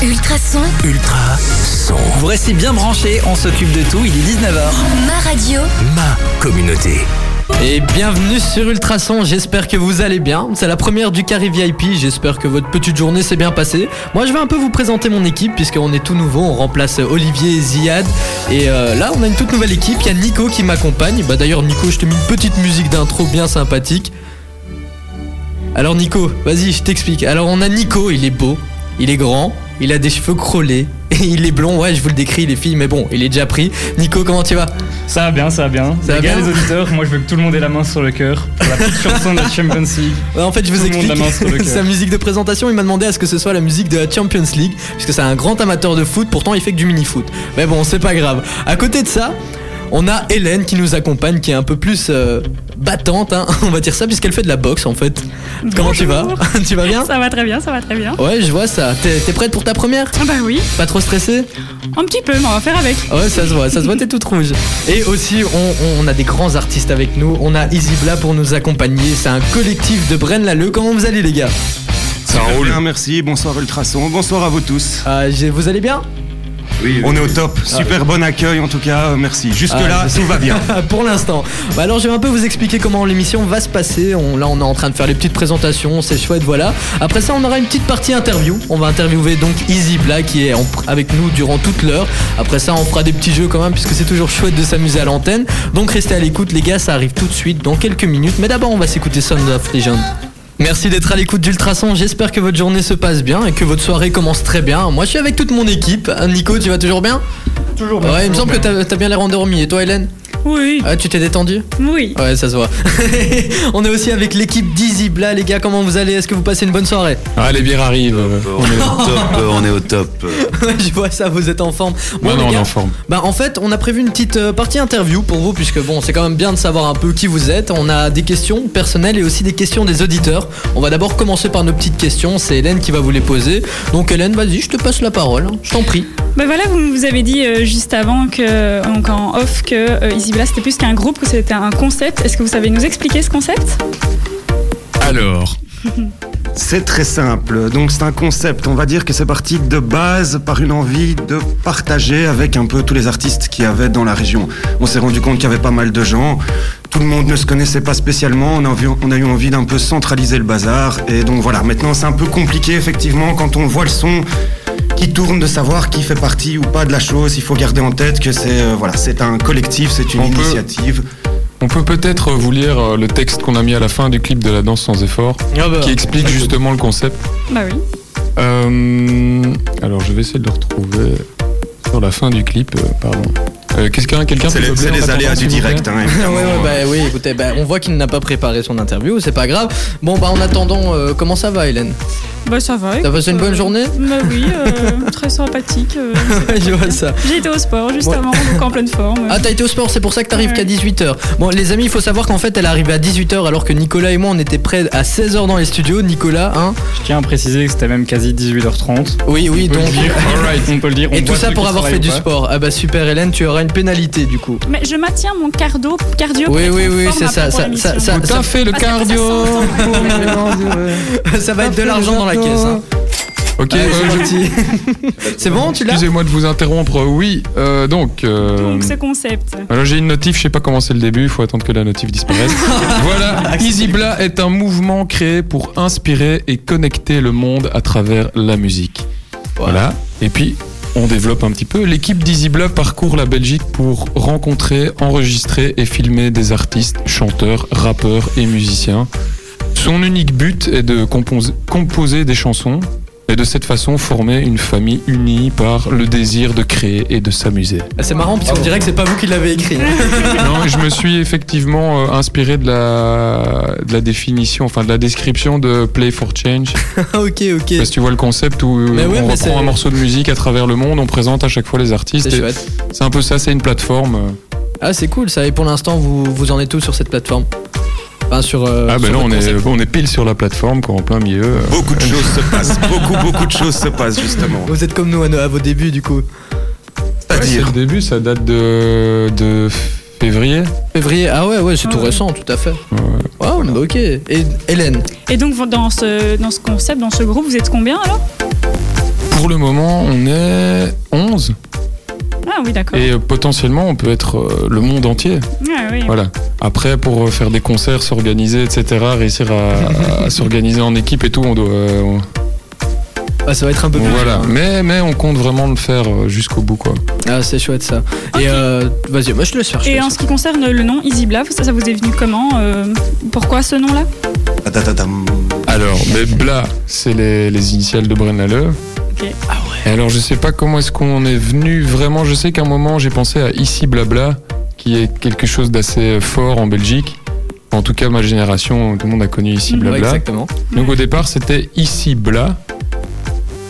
Ultrason, Ultra son. Vous restez bien branchés, on s'occupe de tout, il est 19h. ma radio, Ma communauté. Et bienvenue sur Ultrason, j'espère que vous allez bien. C'est la première du Carré VIP, j'espère que votre petite journée s'est bien passée. Moi je vais un peu vous présenter mon équipe puisqu'on est tout nouveau, on remplace Olivier et Ziad. Et euh, là on a une toute nouvelle équipe, il y a Nico qui m'accompagne. Bah d'ailleurs Nico je te mets une petite musique d'intro bien sympathique. Alors Nico, vas-y je t'explique. Alors on a Nico, il est beau, il est grand, il a des cheveux crôlés et il est blond. Ouais je vous le décris les filles mais bon il est déjà pris. Nico comment tu vas? Ça va bien, ça va bien. Ça va les gars, bien? les auditeurs, moi je veux que tout le monde ait la main sur le cœur pour la petite chanson de la Champions League. Ouais, en fait, je vous Tout le monde la main sur le explique cœur. sa musique de présentation. Il m'a demandé à ce que ce soit la musique de la Champions League, puisque c'est un grand amateur de foot. Pourtant, il fait que du mini-foot. Mais bon, c'est pas grave. À côté de ça, on a Hélène qui nous accompagne, qui est un peu plus euh, battante, hein, on va dire ça, puisqu'elle fait de la boxe en fait. Comment tu vas? Tu vas bien? Ça va très bien, ça va très bien. Ouais, je vois ça. T'es prête pour ta première? Ah bah oui, Pas trop stressée? Un petit peu, mais on va faire avec. Ouais, ça se voit, ça se voit, t'es toute rouge. Et aussi, on, on a des grands artistes avec nous. On a Easy Bla pour nous accompagner. C'est un collectif de Braine-l'Alleud. Comment vous allez, les gars? Ça roule. Bien, merci. Bonsoir Ultrason. Bonsoir à vous tous. Ah, Vous allez bien? On est au top. Super bon accueil en tout cas. Merci. Jusque là, Ah, tout va bien. Pour l'instant. Bah alors je vais un peu vous expliquer comment l'émission va se passer. On, là on est en train de faire les petites présentations, c'est chouette, voilà. Après ça on aura une petite partie interview. On va interviewer donc Easy Black qui est en- avec nous durant toute l'heure. Après ça on fera des petits jeux quand même puisque c'est toujours chouette de s'amuser à l'antenne. Donc restez à l'écoute les gars, ça arrive tout de suite dans quelques minutes. Mais d'abord on va s'écouter Sound of Legend. Merci d'être à l'écoute d'Ultrason, j'espère que votre journée se passe bien et que votre soirée commence très bien. Moi je suis avec toute mon équipe. Nico, tu vas toujours bien Toujours Ouais, il me semble que t'as t'as bien l'air endormi. Et toi Hélène? Oui, Ah, tu t'es détendu oui. Ouais, ça se voit. on est aussi avec l'équipe d'Easy Bla, les gars. Comment vous allez? Est-ce que vous passez une bonne soirée? Ah, les bières arrivent. On est au top, on est au top. Je vois ça, vous êtes en forme. Bon, non, on est en forme. bah, en fait, on a prévu une petite euh, partie interview pour vous, puisque bon, c'est quand même bien de savoir un peu qui vous êtes. On a des questions personnelles et aussi des questions des auditeurs. On va d'abord commencer par nos petites questions. C'est Hélène qui va vous les poser. Donc, Hélène, vas-y, je te passe la parole. Je t'en prie. Bah voilà, vous vous avez dit euh, juste avant que, donc en off que euh, Easy Blast c'était plus qu'un groupe, que c'était un concept. Est-ce que vous savez nous expliquer ce concept? Alors, C'est très simple. Donc c'est un concept. On va dire que c'est parti de base par une envie de partager avec un peu tous les artistes qu'il y avait dans la région. On s'est rendu compte qu'il y avait pas mal de gens. Tout le monde ne se connaissait pas spécialement. On a, envie- on a eu envie d'un peu centraliser le bazar. Et donc voilà. Maintenant c'est un peu compliqué effectivement quand on voit le son qui tourne de savoir qui fait partie ou pas de la chose. Il faut garder en tête que c'est euh, voilà, c'est un collectif, c'est une On peut- initiative. on peut peut-être vous lire euh, le texte qu'on a mis à la fin du clip de la danse sans effort, qui explique justement le concept. Bah oui. Euh, alors, je vais essayer de le retrouver sur la fin du clip. euh, pardon. Euh, Qu'est-ce qu'un quelqu'un C'est meubler c'est les aléas du direct. hein, ouais, ouais, bah oui, écoutez, bah, on voit qu'il n'a pas préparé son interview, c'est pas grave. Bon, bah en attendant, euh, comment ça va, Hélène? Bah ça va. T'as passé une bonne euh, journée? Bah oui, euh, très sympathique. euh, Je vois ça. J'ai été au sport juste Ouais. avant, donc en pleine forme. Ah t'as été au sport, c'est pour ça que t'arrives Ouais. qu'à 18h. Bon les amis, il faut savoir qu'en fait elle est arrivée à 18h alors que Nicolas et moi on était prêts à 16h dans les studios. Nicolas, hein? Je tiens à préciser que c'était même quasi 18h30. Oui, oui, On peut donc... le dire. On peut le dire. Et tout ça pour avoir fait du sport. Ah bah super Hélène, tu une pénalité du coup. Mais je maintiens mon cardio, cardio Oui, oui, oui, c'est ça, ça, ça, ça, à fait, le ça cardio ça va être de l'argent dans la caisse. Hein. Ok, euh, je- c'est bon, tu l'as excusez-moi de vous interrompre. Oui, euh, donc... euh, Donc ce concept. Alors j'ai une notif, je sais pas comment c'est le début, il faut attendre que la notif disparaisse. voilà, EasyBla est un mouvement créé pour inspirer et connecter le monde à travers la musique. Voilà. Et puis on développe un petit peu. L'équipe d'EasyBla parcourt la Belgique pour rencontrer, enregistrer et filmer des artistes, chanteurs, rappeurs et musiciens. Son unique but est de compos- composer des chansons et de cette façon former une famille unie par le désir de créer et de s'amuser. Ah, C'est marrant parce qu'on dirait que c'est pas vous qui l'avez écrit. Non, je me suis effectivement euh, inspiré de la, de la définition, enfin de la description de Play for Change. Ah, ok, ok. Parce que tu vois le concept où euh, Mais on c'est- reprend un morceau de musique à travers le monde, on présente à chaque fois les artistes. C'est un peu ça, c'est une plateforme. euh. Ah c'est cool ça. Et pour l'instant vous, vous en êtes où sur cette plateforme? Enfin sur... euh, ah ben là, on est, concept. on est pile sur la plateforme, quoi, en plein milieu. euh. Beaucoup de choses se passent. Beaucoup, beaucoup de choses se passent justement. Vous êtes comme nous à, nos- à vos débuts du coup. Ouais, C'est-à-dire. le début, ça date de, de février. Février, ah ouais, ouais, c'est Ah tout ouais. récent, tout à fait. Ouais. Wow, bah ok. Et Hélène Et donc dans ce, dans ce concept, dans ce groupe, vous êtes combien alors? Pour le moment, on est 11 Ah oui, d'accord. et euh, potentiellement on peut être euh, le monde entier. Ah oui. Voilà. Après, pour euh, faire des concerts, s'organiser, etc., réussir à, à s'organiser en équipe et tout, on doit. euh, on- Ah, ça va être un peu plus voilà. hein. Mais, mais on compte vraiment le faire jusqu'au bout, quoi. Ah, c'est chouette ça. Et euh, vas-y, moi je te laisse faire. je Et en ce qui concerne le nom EasyBla, ça, ça vous est venu comment euh, Pourquoi ce nom-là? Alors, mais Bla, c'est les, les initiales de Bren Et alors, je sais pas comment est-ce qu'on est venu vraiment. Je sais qu'à un moment, j'ai pensé à Ici Blabla, qui est quelque chose d'assez fort en Belgique. En tout cas, ma génération, tout le monde a connu Ici. Ouais, Blabla. exactement. Donc, au départ, c'était Ici Bla.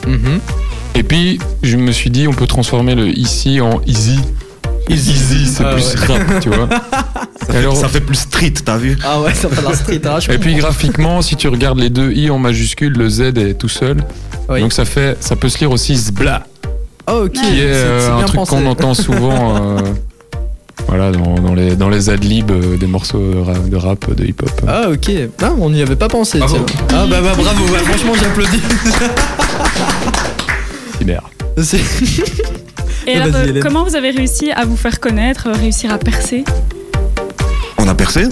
Mhm. Et puis, je me suis dit, on peut transformer le Ici en Easy. Easy, c'est Ah plus ouais. rap, tu vois. Ça, fait, Alors- ça fait plus street, t'as vu Ah ouais, ça fait la street. hein, je Et puis, graphiquement, si tu regardes les deux I en majuscule, le Z est tout seul. Oui. Donc, ça fait, ça peut se lire aussi Zbla. Ah, ok. Qui est C'est- euh, un truc qu'on entend souvent euh, voilà, dans, dans les, dans les adlibs euh, des morceaux de ra- de rap, de hip-hop. Ah ok, ah, on n'y avait pas pensé. Bravo. tiens. Ah bah, bah, bravo, ouais, franchement j'applaudis. Cyber. Et Ah, alors, comment vous avez réussi à vous faire connaître, réussir à percer? On a percé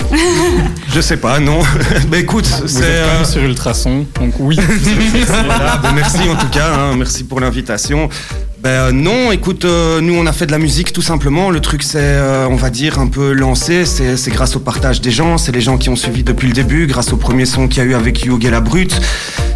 Je sais pas, non. bah écoute, c'est. euh, sur Ultrason, donc oui. Voilà, ben merci en tout cas, hein, merci pour l'invitation. Ben euh, non, écoute, euh, nous on a fait de la musique tout simplement. Le truc c'est, euh, on va dire, un peu lancé. C'est grâce au partage des gens, c'est les gens qui ont suivi depuis le début, grâce au premier son qu'il y a eu avec et la Brute.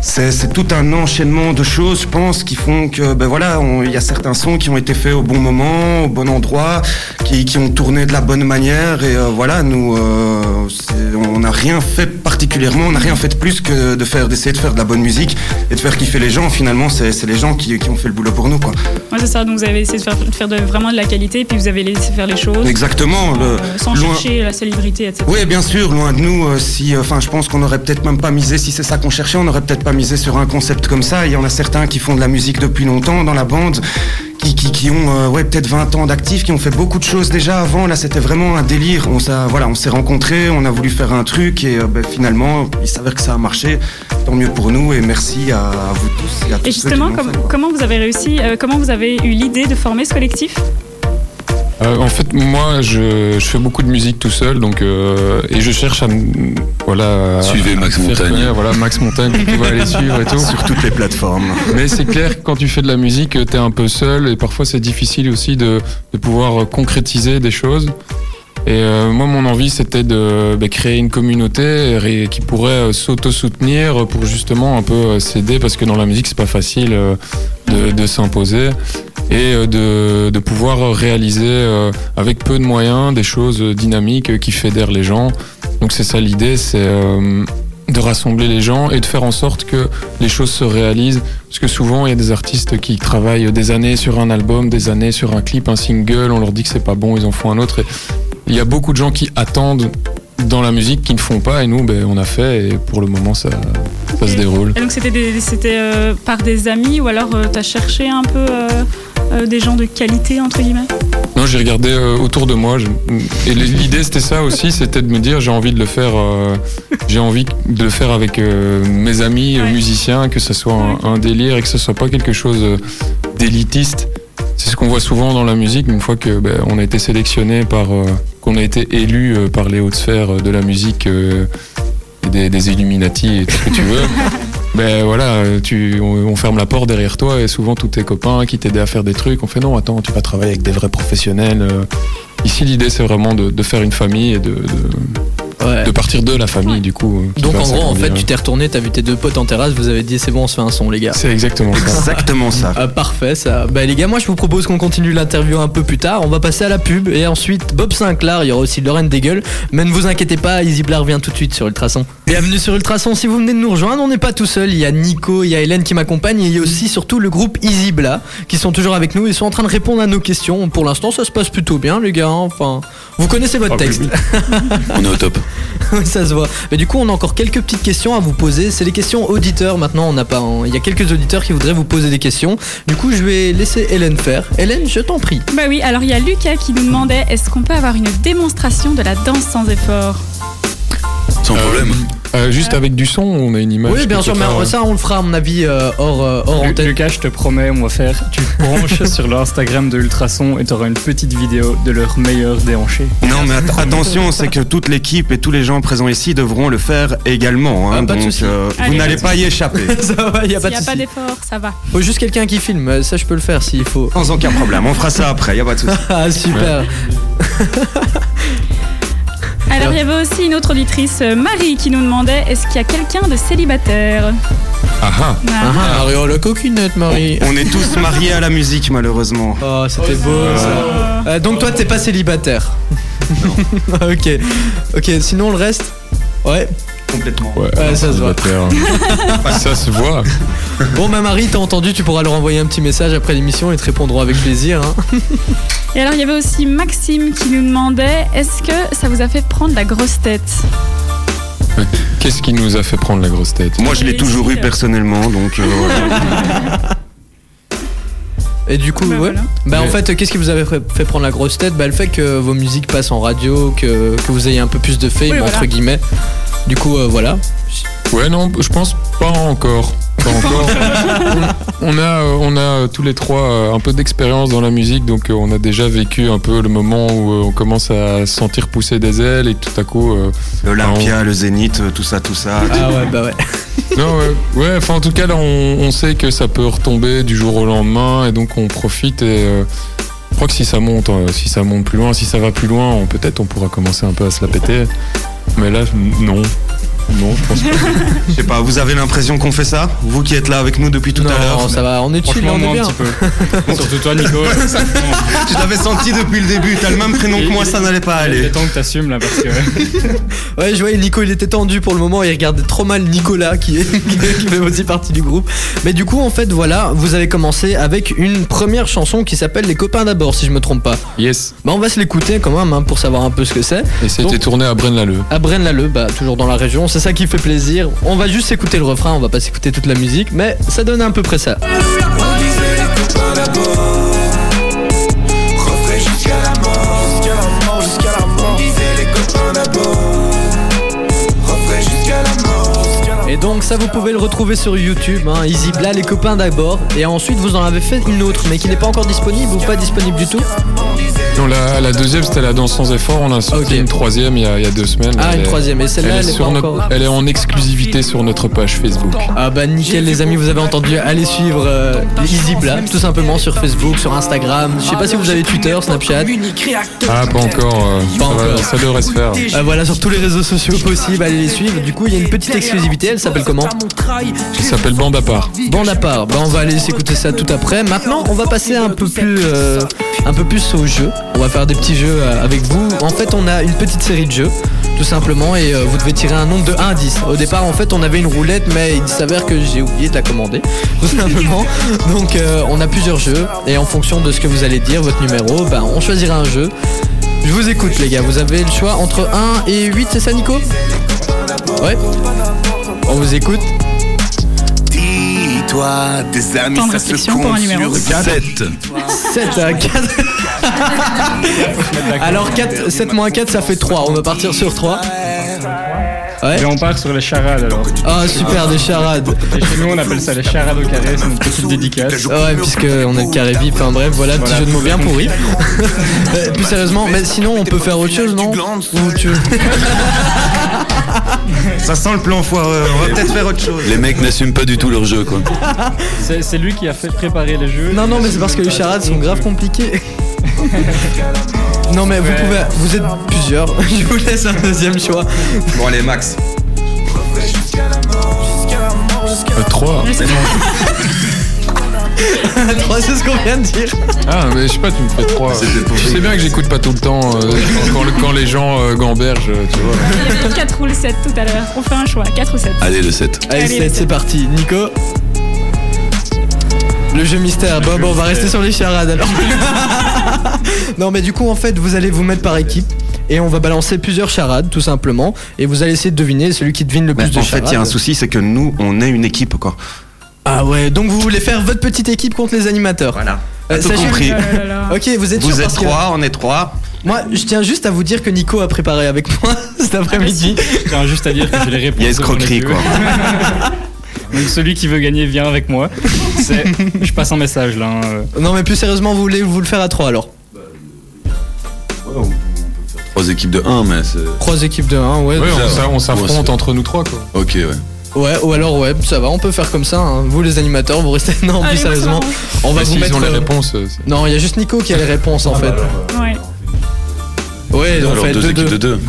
C'est tout un enchaînement de choses, je pense, qui font que, ben voilà, il y a certains sons qui ont été faits au bon moment, au bon endroit, qui, qui ont tourné de la bonne manière. Et voilà, nous, on n'a rien fait particulièrement, on n'a rien fait de plus que de d'essayer de faire de la bonne musique et de faire kiffer les gens. Finalement, c'est c'est les gens qui, qui ont fait le boulot pour nous, quoi. Ouais, c'est ça, donc vous avez essayé de faire, de faire de, vraiment de la qualité, puis vous avez laissé faire les choses. Exactement. le- euh, sans loin- chercher la célébrité, etc. Oui, bien sûr, loin de nous. euh, si, euh, enfin, je pense qu'on aurait peut-être même pas misé, si c'est ça qu'on cherchait, on aurait peut-être pas misé sur un concept comme ça. Il y en a certains qui font de la musique depuis longtemps dans la bande, qui, qui, qui ont, euh, ouais, peut-être 20 ans d'actifs, qui ont fait beaucoup de choses déjà avant. Là, c'était vraiment un délire. On s'est, voilà, on s'est rencontrés, on a voulu faire un truc et euh, ben, finalement, il s'avère que ça a marché. Tant mieux pour nous et merci à, à vous tous et à tous Et ceux qui justement, fait, comment vous avez réussi, euh, comment vous avez eu l'idée de former ce collectif? Euh, en fait, moi, je, je fais beaucoup de musique tout seul, donc euh, et je cherche à voilà. Suivez Max à faire Montagne. Voilà, Max Montagne, vous pouvez aller suivre et tout. Sur toutes les plateformes. Mais c'est clair que quand tu fais de la musique, t'es un peu seul et parfois c'est difficile aussi de, de pouvoir concrétiser des choses. Et euh, moi, mon envie, c'était de bah, créer une communauté qui pourrait euh, s'auto-soutenir pour justement un peu euh, s'aider parce que dans la musique, c'est pas facile euh, de, de s'imposer et euh, de, de pouvoir réaliser euh, avec peu de moyens des choses dynamiques qui fédèrent les gens. Donc c'est ça l'idée, c'est euh, de rassembler les gens et de faire en sorte que les choses se réalisent. Parce que souvent, il y a des artistes qui travaillent des années sur un album, des années sur un clip, un single, on leur dit que c'est pas bon, ils en font un autre. Et il y a beaucoup de gens qui attendent dans la musique qui ne font pas et nous, ben, on a fait et pour le moment, ça, ça se déroule. Et donc c'était euh, par des amis ou alors euh, t'as cherché un peu euh, euh, des gens de qualité entre guillemets Non, j'ai regardé euh, autour de moi je- et l'idée c'était ça aussi, c'était de me dire j'ai envie de le faire, euh, j'ai envie de le faire avec mes amis Ouais. musiciens, que ça soit un, un délire et que ce soit pas quelque chose d'élitiste. C'est ce qu'on voit souvent dans la musique, une fois que ben, on a été sélectionné par, qu'on a été élu par les hautes sphères de la musique, et des, des Illuminati et tout ce que tu veux. Ben voilà, on, ferme la porte derrière toi et souvent tous tes copains qui t'aidaient à faire des trucs, on fait non, attends, tu vas travailler avec des vrais professionnels. euh. Ici, l'idée, c'est vraiment de, faire une famille et de, Ouais. de partir de la famille, du coup. euh, Donc en gros, en fait, tu t'es retourné, t'as vu tes deux potes en terrasse, vous avez dit c'est bon, on se fait un son, les gars. C'est exactement ça. Exactement ça. Ah, parfait ça. Bah les gars, moi je vous propose qu'on continue l'interview un peu plus tard. On va passer à la pub et ensuite Bob Sinclair, il y aura aussi Lorraine Daigle. Mais ne vous inquiétez pas, Easy Blair revient tout de suite sur Ultrason. Bienvenue sur Ultrason, si vous venez de nous rejoindre, on n'est pas tout seul. Il y a Nico, il y a Hélène qui m'accompagne et il y a aussi surtout le groupe Easy Bla qui sont toujours avec nous. Ils sont en train de répondre à nos questions. Pour l'instant, ça se passe plutôt bien, les gars. hein. Enfin, vous connaissez votre Ah, oui, texte. On est au top. Ça se voit. Mais du coup, on a encore quelques petites questions à vous poser. C'est les questions auditeurs maintenant. On n'a pas. Il y a quelques auditeurs qui voudraient vous poser des questions. Du coup, je vais laisser Hélène faire. Hélène, je t'en prie. Bah oui, alors il y a Lucas qui nous demandait est-ce qu'on peut avoir une démonstration de la danse sans effort? Sans Euh, problème. Euh, juste avec du son, on a une image. Oui, bien sûr, mais ça, on le fera, à mon avis, euh, hors, euh, hors Lu- antenne. Lucas, je te promets, on va faire. Tu te branches sur l'Instagram de Ultrason et t'auras une petite vidéo de leur meilleur déhanché. Non, mais att- attention, c'est que toute l'équipe et tous les gens présents ici devront le faire également. hein. Ah, pas donc, euh, vous Allez, n'allez pas y échapper. ça va, y a pas n'y a pas d'effort, ça va. Faut juste quelqu'un qui filme, ça je peux le faire s'il faut. Sans aucun problème. On fera ça après, y a pas de souci. Ah, super. Il y avait aussi une autre auditrice, euh, Marie, qui nous demandait est-ce qu'il y a quelqu'un de célibataire Ah ah. Ah. Ah, Marie, oh la coquinette, Marie. On est tous mariés à la musique, malheureusement. Oh, c'était beau ça. Euh, donc toi, t'es pas célibataire ok. Ok, sinon le reste Ouais. Complètement. Ouais, Ouais, ça se voit. ça se voit. Bon, bah Marie, t'as entendu, tu pourras leur envoyer un petit message après l'émission et te répondront avec plaisir. hein. Et alors, il y avait aussi Maxime qui nous demandait est-ce que ça vous a fait prendre la grosse tête Qu'est-ce qui nous a fait prendre la grosse tête Moi, je l'ai toujours eu personnellement, donc euh, voilà. Et du coup, Bah, ouais. voilà. Bah en fait, qu'est-ce qui vous avait fait fait prendre la grosse tête? Bah le fait que vos musiques passent en radio, que, que vous ayez un peu plus de fame, Oui, voilà. entre guillemets. Du coup, euh, voilà. Ouais, non, je pense pas encore. Pas encore. on a, euh, on a euh, tous les trois euh, un peu d'expérience dans la musique, donc on a déjà vécu un peu le moment où on commence à sentir pousser des ailes et tout à coup. L'Olympia, le Zénith, tout ça, tout ça. Ah ouais, bah ouais. Non, ouais, ouais, enfin en tout cas là on, on sait que ça peut retomber du jour au lendemain et donc on profite et euh, je crois que si ça monte, euh, si ça monte plus loin, si ça va plus loin, peut-être on pourra commencer un peu à se la péter. Mais là, non. Non, je pense pas. Je sais pas, vous avez l'impression qu'on fait ça Vous qui êtes là avec nous depuis tout non, à l'heure? ça va, on est chill, on est un bien. petit peu. Surtout toi, Nico. Je l'avais senti depuis le début, t'as le même prénom que moi, ça n'allait pas Il est aller. temps que t'assumes là parce que. Ouais, je voyais Nico, il était tendu pour le moment, il regardait trop mal Nicolas qui, est, qui fait aussi partie du groupe. Mais du coup, en fait, voilà, vous avez commencé avec une première chanson qui s'appelle Les copains d'abord, si je me trompe pas. Yes. Bah, on va se l'écouter quand même hein, pour savoir un peu ce que c'est. Et c'était tourné à Braine-l'Alleud. À Braine-l'Alleud, bah, toujours dans la région, c'est ça qui fait plaisir. On va juste écouter le refrain, on va pas s'écouter toute la musique, mais ça donne à peu près ça. Et donc ça vous pouvez le retrouver sur YouTube, hein, Easy les copains d'abord. Et ensuite vous en avez fait une autre, mais qui n'est pas encore disponible ou pas disponible du tout. Non, la, la deuxième c'était la danse sans effort. On a sorti une troisième il y a, il y a deux semaines. Ah, Elle une troisième. Et celle-là, elle, elle est sur notre- encore. elle est en exclusivité sur notre page Facebook. Ah bah nickel les amis, vous avez entendu, allez suivre euh, Easy Bla, tout simplement sur Facebook, sur Instagram. Je sais pas si vous avez Twitter, Snapchat. Ah, pas encore. euh, Pas ça, va- encore. ça devrait se faire. Euh, voilà, sur tous les réseaux sociaux possibles, allez les suivre. Du coup, il y a une petite exclusivité, elle s'appelle comment Ça s'appelle Bande à part. Bande à part. Bah, on va aller s'écouter ça tout après. Maintenant, on va passer un peu plus, euh, un peu plus au jeu. On va faire des petits jeux euh, avec vous. En fait, on a une petite série de jeux, tout simplement, et euh, vous devez tirer un nombre de 1 à 10. Au départ, en fait, on avait une roulette, mais il s'avère que j'ai oublié de la commander, tout simplement. Donc, euh, on a plusieurs jeux, et en fonction de ce que vous allez dire, votre numéro, bah, on choisira un jeu. Je vous écoute, les gars. Vous avez le choix entre 1 et 8, c'est ça, Nico? Ouais? On vous écoute. Dis-toi, des amis, ça se réflexion pour un compte numéro. sur 7. 7 à 4. Alors 4, 7 moins 4 ça fait 3. On va partir sur 3. Ouais. Et on part sur les charades alors. Ah super des charades. Et chez nous on appelle ça les charades au carré, c'est une petite dédicace. Ouais puisque on est le carré vif. Enfin bref voilà, petit Voilà. jeu de mots bien pourri. Euh, Plus sérieusement, mais sinon on peut faire autre chose non? Ou tu... Ça sent le plan foireux, on va peut-être faire autre chose. Les mecs n'assument pas du tout leur jeu, quoi. C'est lui qui a fait préparer les jeux. Non non mais c'est parce que les charades sont grave compliquées. Non mais vous pouvez, vous êtes plusieurs. Je vous laisse un deuxième choix. Bon allez Max. 3. 3 c'est ce qu'on vient de dire. Ah, mais je sais pas, tu me fais 3. C'était pour Je sais bien que j'écoute pas tout le temps euh, quand, quand- quand les gens euh, gambergent, euh, tu vois. Il y avait 4 ou le 7 tout à l'heure. On fait un choix, 4 ou 7. Allez, le 7. Allez, Allez, c'est- les c'est sept. parti. Nico Le jeu mystère. Bon, bon, on va rester sur les charades alors. non, mais du coup, en fait, vous allez vous mettre par équipe. Et on va balancer plusieurs charades, tout simplement. Et vous allez essayer de deviner celui qui devine le plus Mais de en fait, charades. il y a un souci, c'est que nous, on est une équipe, quoi. Ah ouais, donc vous voulez faire votre petite équipe contre les animateurs. Voilà. Euh, Tout sachez- compris. Oh là là là. Ok, vous êtes sûr Vous êtes parce que- trois, on est trois. Moi, je tiens juste à vous dire que Nico a préparé avec moi cet après-midi. Je tiens juste à dire que j'ai les réponses. Il y a devant les escroquerie, yeux. quoi. Donc celui qui veut gagner vient avec moi. C'est, je passe un message là. hein, euh. Non, mais plus sérieusement, vous voulez vous le faire à 3 alors Trois équipes de 1, mais c'est. Trois équipes de 1, ouais. Ouais, on, s'a- on s'affronte Ouais, entre nous trois, quoi. Ok, ouais. Ouais, ou alors, ouais, ça va, on peut faire comme ça. hein. Vous, les animateurs, vous restez. Non, plus sérieusement, on va Mais vous s'ils mettre. ont les euh, réponses. euh, Non, il y a juste Nico qui a les réponses en fait. Ouais. Ouais, Alors, fait deux 2 équipes de 2 2.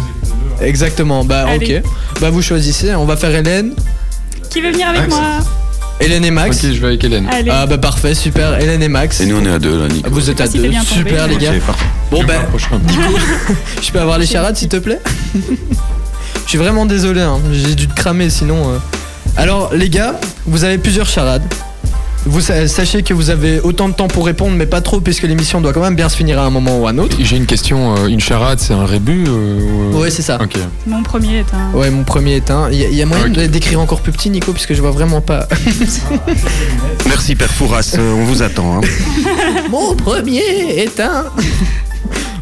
Exactement, bah Allez. ok. Bah vous choisissez, on va faire Hélène. Qui veut venir avec Max. moi Hélène et Max. Ok, je vais avec Hélène. Allez. Ah bah parfait, super, Hélène et Max. Et nous, on est à deux là, Nico. Vous êtes à Si deux, bien tombé. super les gars. Ok, parfait. Bon bah, je peux avoir les charades s'il te plaît? Je suis vraiment désolé, hein. j'ai dû te cramer sinon. euh. Alors les gars, vous avez plusieurs charades. Vous sa- sachez que vous avez autant de temps pour répondre, mais pas trop, puisque l'émission doit quand même bien se finir à un moment ou à un autre. J'ai une question. euh, Une charade, c'est un rébut euh, ou- Ouais, c'est ça. Mon premier est un. Ouais, mon premier est un. Il y, a- il y a moyen Ok. de d'écrire encore plus petit, Nico, puisque je vois vraiment pas. Merci, Père Fouras, euh, on vous attend. hein. Mon premier est un.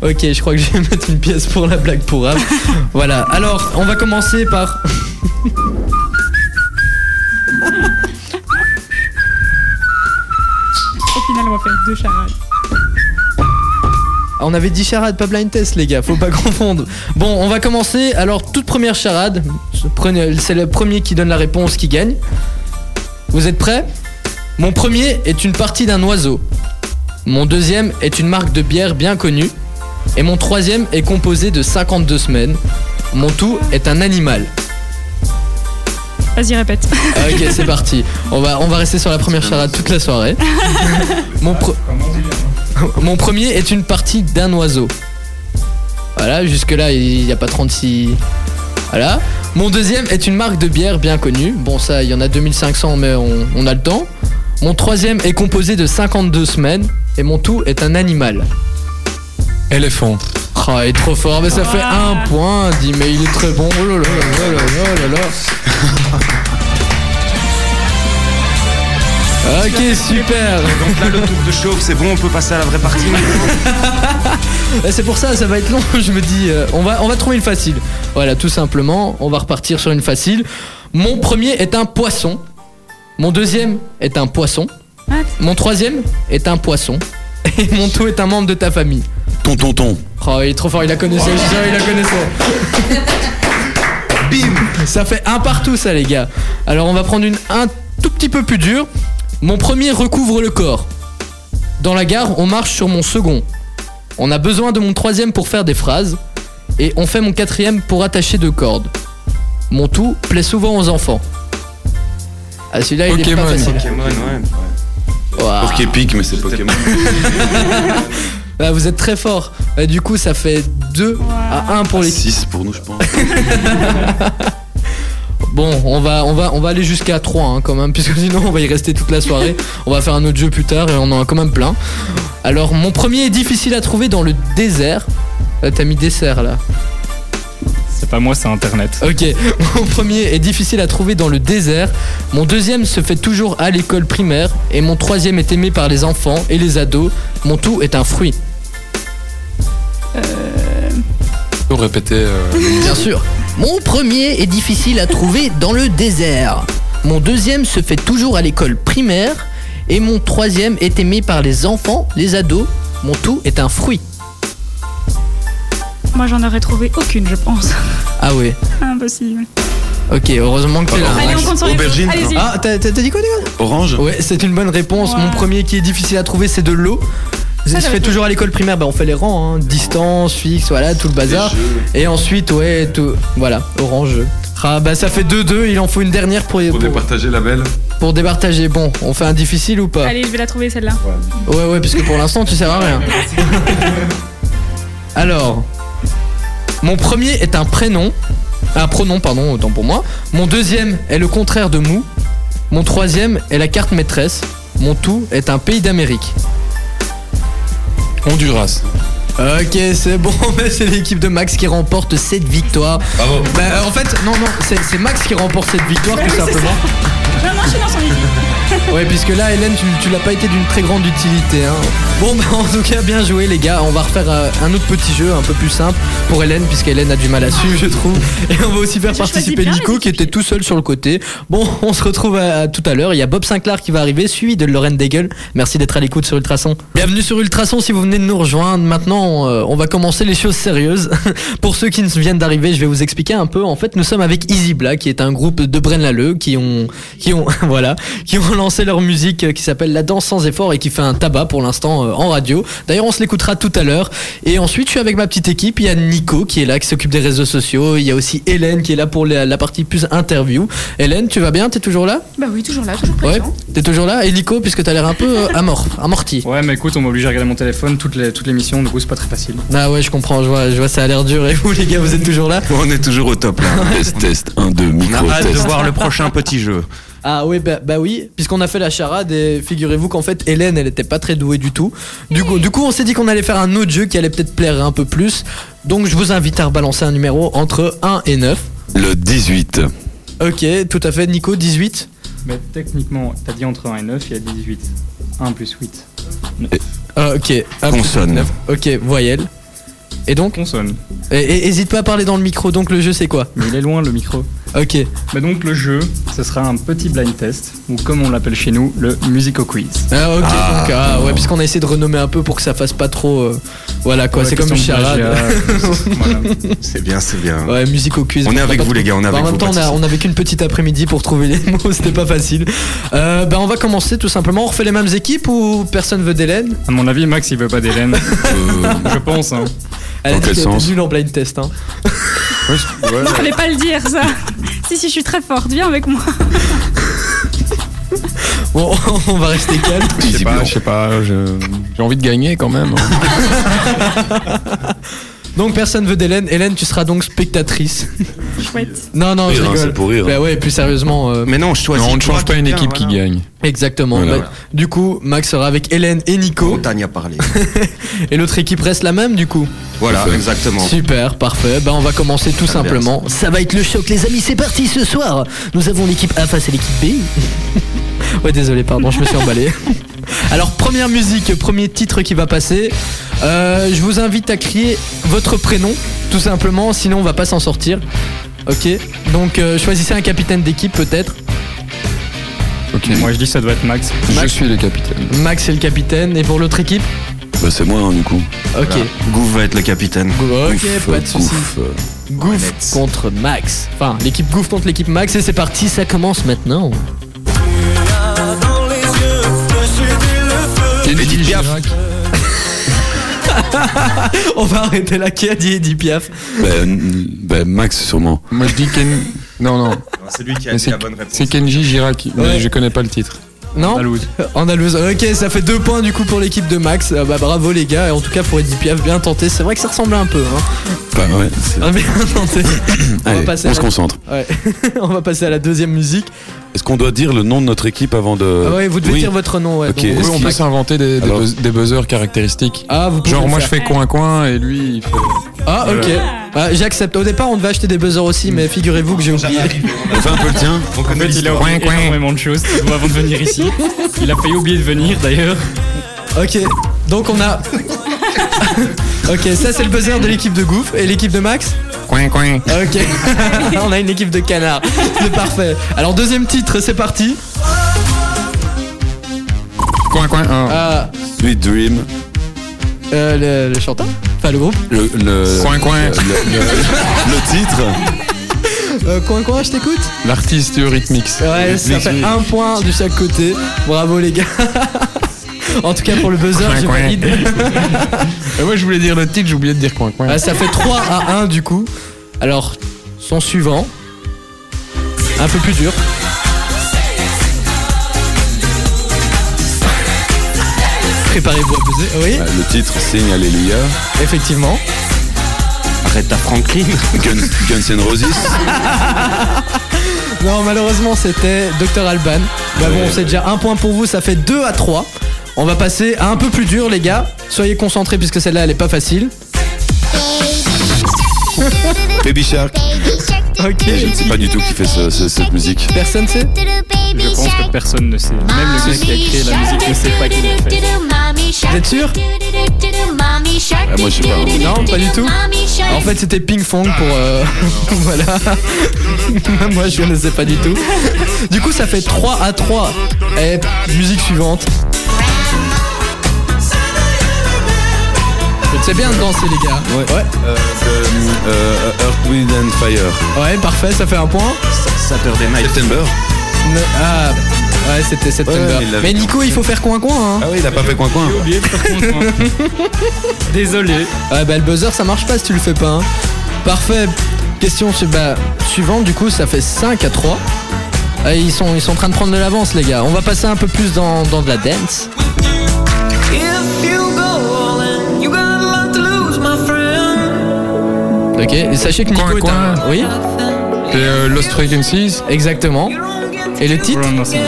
ok, je crois que je vais mettre une pièce pour la blague pour Ab. voilà, alors on va commencer par. Au final, on va faire deux charades. Ah, On avait dit charade, pas blind test, les gars, faut pas confondre. Bon, on va commencer. Alors, toute première charade, c'est le premier qui donne la réponse qui gagne. Vous êtes prêts? Mon premier est une partie d'un oiseau. Mon deuxième est une marque de bière bien connue. Et mon troisième est composé de 52 semaines. Mon tout est un animal. Vas-y, répète. Ah, ok, c'est parti. On va, on va rester sur la première charade toute la soirée. Mon, pre- Mon premier est une partie d'un oiseau. Voilà, jusque-là, il n'y a pas 36. Voilà. Mon deuxième est une marque de bière bien connue. Bon, ça, il y en a 2500, mais on, on a le temps. Mon troisième est composé de 52 semaines. Et mon tout est un animal. Éléphant. Oh, il est trop fort, mais ça fait Ah. un point, dit, mais il est très bon. Oh là là là là là là là. Ok, super. Donc là, le tour de chauffe, c'est bon, on peut passer à la vraie partie C'est pour ça, ça va être long. Je me dis, euh, on, va, on va trouver une facile. Voilà, tout simplement, on va repartir sur une facile. Mon premier est un poisson. Mon deuxième est un poisson. What? Mon troisième est un poisson. Et mon tout est un membre de ta famille. Ton, ton, ton. Oh, il est trop fort, il la connaissait, je suis sûr, il la connaissait. Bim Ça fait un partout, ça, les gars. Alors, on va prendre une un tout petit peu plus dure. Mon premier recouvre le corps. Dans la gare, on marche sur mon second. On a besoin de mon troisième pour faire des phrases. Et on fait mon quatrième pour attacher deux cordes. Mon tout plaît souvent aux enfants. Ah, celui-là, il est Pokémon. pas facile. Pokémon, ouais. Ouah. Pour qu'épique, mais c'est Pokémon. Ah, vous êtes très fort. Ah, du coup, ça fait 2 à 1 pour les 6 pour nous, je pense. Bon, on va, on va, on va aller jusqu'à 3 hein, quand même, puisque sinon on va y rester toute la soirée. on va faire un autre jeu plus tard et on en a quand même plein. Alors, mon premier est difficile à trouver dans le désert. Euh, T'as mis dessert là. C'est pas moi, c'est Internet. Ok, mon premier est difficile à trouver dans le désert. Mon deuxième se fait toujours à l'école primaire. Et mon troisième est aimé par les enfants et les ados. Mon tout est un fruit. Répéter. euh, Bien sûr. Mon premier est difficile à trouver dans le désert. Mon deuxième se fait toujours à l'école primaire. Et mon troisième est aimé par les enfants, les ados. Mon tout est un fruit. Moi, j'en aurais trouvé aucune, je pense. Ah ouais. Impossible. Ok, heureusement que t'es là. Allez, on compte sur les Aubergine. Ah, t'as dit quoi, Orange Ouais, c'est une bonne réponse. Mon premier qui est difficile à trouver, c'est de l'eau. Ça se fait toujours à l'école primaire, bah on fait les rangs, hein. distance, fixe, voilà, tout le bazar. Et ensuite, ouais, tout, voilà, orange. Ah bah ça fait 2-2, il en faut une dernière pour, pour, départager la belle. pour départager. Bon, on fait un difficile ou pas? Allez, je vais la trouver celle-là. Ouais, ouais, puisque pour l'instant, tu sers à rien. Alors, mon premier est un prénom. Un pronom, pardon, autant pour moi. Mon deuxième est le contraire de mou. Mon troisième est la carte maîtresse. Mon tout est un pays d'Amérique. Honduras. Ok, c'est bon, mais c'est l'équipe de Max qui remporte cette victoire. Bravo. Bah, euh, en fait, non, non, c'est Max qui remporte cette victoire, tout simplement. Non, non, je suis dans son équipe. Ouais, puisque là, Hélène, tu, tu l'as pas été d'une très grande utilité. Hein. Bon, bah, en tout cas, bien joué, les gars. On va refaire euh, un autre petit jeu, un peu plus simple pour Hélène, puisqu'Hélène a du mal à suivre, je trouve. Et on va aussi faire participer bien Nico, qui était tout seul sur le côté. Bon, on se retrouve à, à tout à l'heure. Il y a Bob Sinclair qui va arriver, suivi de Lorraine Daigle. Merci d'être à l'écoute sur Ultrason. Bienvenue sur Ultrason si vous venez de nous rejoindre. Maintenant, euh, on va commencer les choses sérieuses. pour ceux qui viennent d'arriver, je vais vous expliquer un peu. En fait, nous sommes avec Easy Black, qui est un groupe de Braine-l'Alleud, qui ont, qui ont, voilà, qui ont lancé leur musique euh, qui s'appelle La Danse sans effort et qui fait un tabac pour l'instant euh, en radio. D'ailleurs, on se l'écoutera tout à l'heure. Et ensuite, je suis avec ma petite équipe. Il y a Nico qui est là, qui s'occupe des réseaux sociaux. Il y a aussi Hélène qui est là pour la, la partie plus interview. Hélène, tu vas bien? T'es toujours là? Bah oui, toujours là, toujours Ouais. présent. T'es toujours là? Et Nico, puisque t'as l'air un peu euh, amor, amorti. Ouais, mais écoute, on m'a obligé à regarder mon téléphone toutes les, toutes les missions, du coup, c'est pas très facile. Ah ouais, je comprends. Je vois, je vois, ça a l'air dur. Et vous, les gars, vous êtes toujours là On est toujours au top là. Test, test, 1, 2, On micro, a hâte de test. voir le prochain petit jeu. Ah oui, bah, bah oui, puisqu'on a fait la charade et figurez-vous qu'en fait Hélène elle était pas très douée du tout. Du coup, du coup on s'est dit qu'on allait faire un autre jeu qui allait peut-être plaire un peu plus. Donc je vous invite à rebalancer un numéro entre 1 et 9. Le 18. Ok, tout à fait, Nico, 18. Mais techniquement, t'as dit entre 1 et 9, il y a 18. 1 plus 8. Ah, ok, un plus Consonne. neuf. Ok, voyelle. Et donc Consonne. et- et- Hésite pas à parler dans le micro, donc le jeu c'est quoi Mais il est loin le micro. Ok, Mais donc le jeu, ce sera un petit blind test, ou comme on l'appelle chez nous, le musical quiz. ah, ok, Ah. donc, ah, ouais, puisqu'on a essayé de renommer un peu pour que ça fasse pas trop. euh, voilà quoi, Ouais, c'est comme une charade. voilà. C'est bien, c'est bien. Ouais, musique au quiz. On est avec vous, les gars, on est Bah, avec en même vous, temps, on, a, avait qu'une petite après-midi pour trouver les mots, c'était pas facile. Euh, bah, on va commencer tout simplement. On refait les mêmes équipes ou personne veut d'Hélène? À mon avis, Max, il veut pas d'Hélène. Euh, Je pense. Hein. Elle a dit qu'elle en blind test. Hein. Non, fallait pas le dire ça. si, si, je suis très forte, viens avec moi. Bon, on va rester calme. Je sais pas, je sais pas, j'ai envie de gagner quand même. Donc, personne veut d'Hélène. Hélène, tu seras donc spectatrice. Chouette. Non, non, je rigole. c'est pour rire. Bah ouais, plus sérieusement. euh, Mais non, je choisis. Non, on ne toi change pas une équipe qui voilà. gagne. Exactement. Voilà. Bah, du coup, Max sera avec Hélène et Nico. Montagne à parler. Et l'autre équipe reste la même, du coup. Voilà, Parfait. exactement. Super, parfait. Bah on va commencer tout bien, simplement. Ça va être le choc, les amis. C'est parti ce soir. Nous avons l'équipe A face à l'équipe B. ouais, désolé, pardon, je me suis emballé. Alors première musique, premier titre qui va passer. Euh, je vous invite à crier votre prénom, tout simplement. Sinon, on va pas s'en sortir. Ok. Donc euh, choisissez un capitaine d'équipe peut-être. Ok. Moi, je dis ça doit être Max. Je Max. suis le capitaine. Max est le capitaine. Et pour l'autre équipe Bah, c'est moi, hein, du coup. Ok. Voilà. Va être le capitaine. Ok, pas de soucis. euh, Goof contre Max. Enfin, l'équipe Goof contre l'équipe Max et c'est parti, ça commence maintenant. On va arrêter là. Qui a dit Edith Piaf bah, n- bah, Max, sûrement. Moi je dis Ken. Non, non. C'est lui qui Mais c'est- C'est Kenji Girac, mais je connais pas le titre. Non Andalouse. Andalouse. Ok, ça fait deux points du coup pour l'équipe de Max. Euh, bah bravo les gars. Et en tout cas pour Edith Piaf, bien tenté. C'est vrai que ça ressemble un peu. Hein. Bah, ouais, Ah, bien tenté. on, Allez, va passer on à se la... concentre. ouais. on va passer à la deuxième musique. Est-ce qu'on doit dire le nom de notre équipe avant de. Ah ouais, vous devez Oui. dire votre nom. Ouais. Donc, Oui, on peut s'inventer des, des, Alors- buzz- des buzzers caractéristiques. Ah, vous pouvez Genre moi je fais coin-coin et lui il fait... Ah, ok. Ah, J'accepte. Au départ, on devait acheter des buzzers aussi, mais figurez-vous que j'ai oublié. On fait un peu le tien On En connaît fait, il a oublié énormément de choses avant de venir ici. Il a failli oublier de venir d'ailleurs. Ok, donc on a. ok, ça c'est le buzzer de l'équipe de Goof et l'équipe de Max? Coin-coin. Ok, on a une équipe de canards. C'est parfait. Alors deuxième titre, c'est parti. Coin-coin. un. Ah, Sweet Dream. euh, le, le chanteur? Enfin le groupe? Le, le, Coin, coin. Le, le- le titre. euh, Coin coin, je t'écoute L'artiste Eurythmics. Ouais, ça fait un point de chaque côté. Bravo les gars. En tout cas pour le buzzer, Coin, je coin. valide. Et moi je voulais dire le titre, j'ai oublié de dire coin-coin. Ah, ça fait 3 à 1 du coup. Alors, son suivant. Un peu plus dur. Préparez-vous à buzzer. Oui, Le titre, Sing Alléluia. effectivement. Arrête ta Franklin. Guns, Guns N' Roses. Non, malheureusement, c'était Dr Alban. Bah bon, Ouais. c'est déjà un point pour vous, ça fait 2 à 3. On va passer à un peu plus dur, les gars. Soyez concentrés puisque celle-là, elle est pas facile. Baby Shark. Ok. Je ne sais pas du tout qui fait ce- ce- cette musique. Personne sait Je pense que personne ne sait. Même le gars qui a créé la musique ne sait pas qui l'a fait. Vous êtes sûr Ah, moi, je sais pas. Non, pas du tout. En fait, c'était Ping Fong pour. euh, voilà. Moi, je ne sais pas du tout. Du coup, ça fait 3 à 3. Et musique suivante. C'est bien de danser, les gars. Ouais. Euh, de, euh, Earth, Wind and Fire. Ouais, parfait, ça fait un point. Saturday Night. September. Ne- Ah, ouais, c'était September. Ouais, il Mais Nico, il faut faire coin-coin. Hein. Ah oui, il a pas fait coin-coin. J'ai oublié de faire coin-coin. Désolé. Ah bah le buzzer ça marche pas si tu le fais pas. hein. Parfait. Question bah, suivante du coup ça fait 5 à 3. Ah, ils, sont, ils sont en train de prendre de l'avance les gars. On va passer un peu plus dans, dans de la dance. Ok, et sachez que Nico Coin, est coin. un... Oui, C'est euh, Lost Frequencies. exactement. Et le titre All or nothing.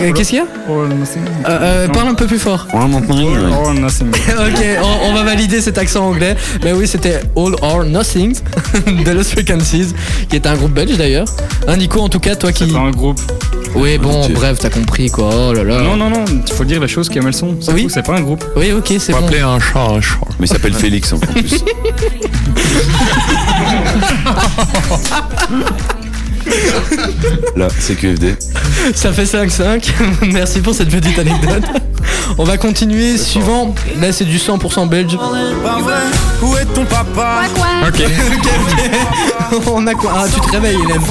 Euh, Qu'est-ce qu'il y a All or nothing. Euh, euh, Parle un peu plus fort. All or nothing. ok, on, on va valider cet accent anglais. Mais oui, c'était All or Nothing de Lost Frequencies, qui est un groupe belge d'ailleurs. Hein, Nico, en tout cas, toi qui. C'est pas un groupe. Oui, bon, bref, t'as compris quoi. Oh là là. Non, non, non, il faut dire les choses comme elles sont. C'est Oui. c'est pas un groupe. Oui, ok, c'est bon. appeler un chat un chat. Mais il s'appelle Félix en plus. Là, c'est QFD. Ça fait 5-5. Merci pour cette petite anecdote. On va continuer. Suivant. Là, c'est du 100% belge. Où est ton papa Ok. On a quoi Ah, tu te réveilles, Hélène.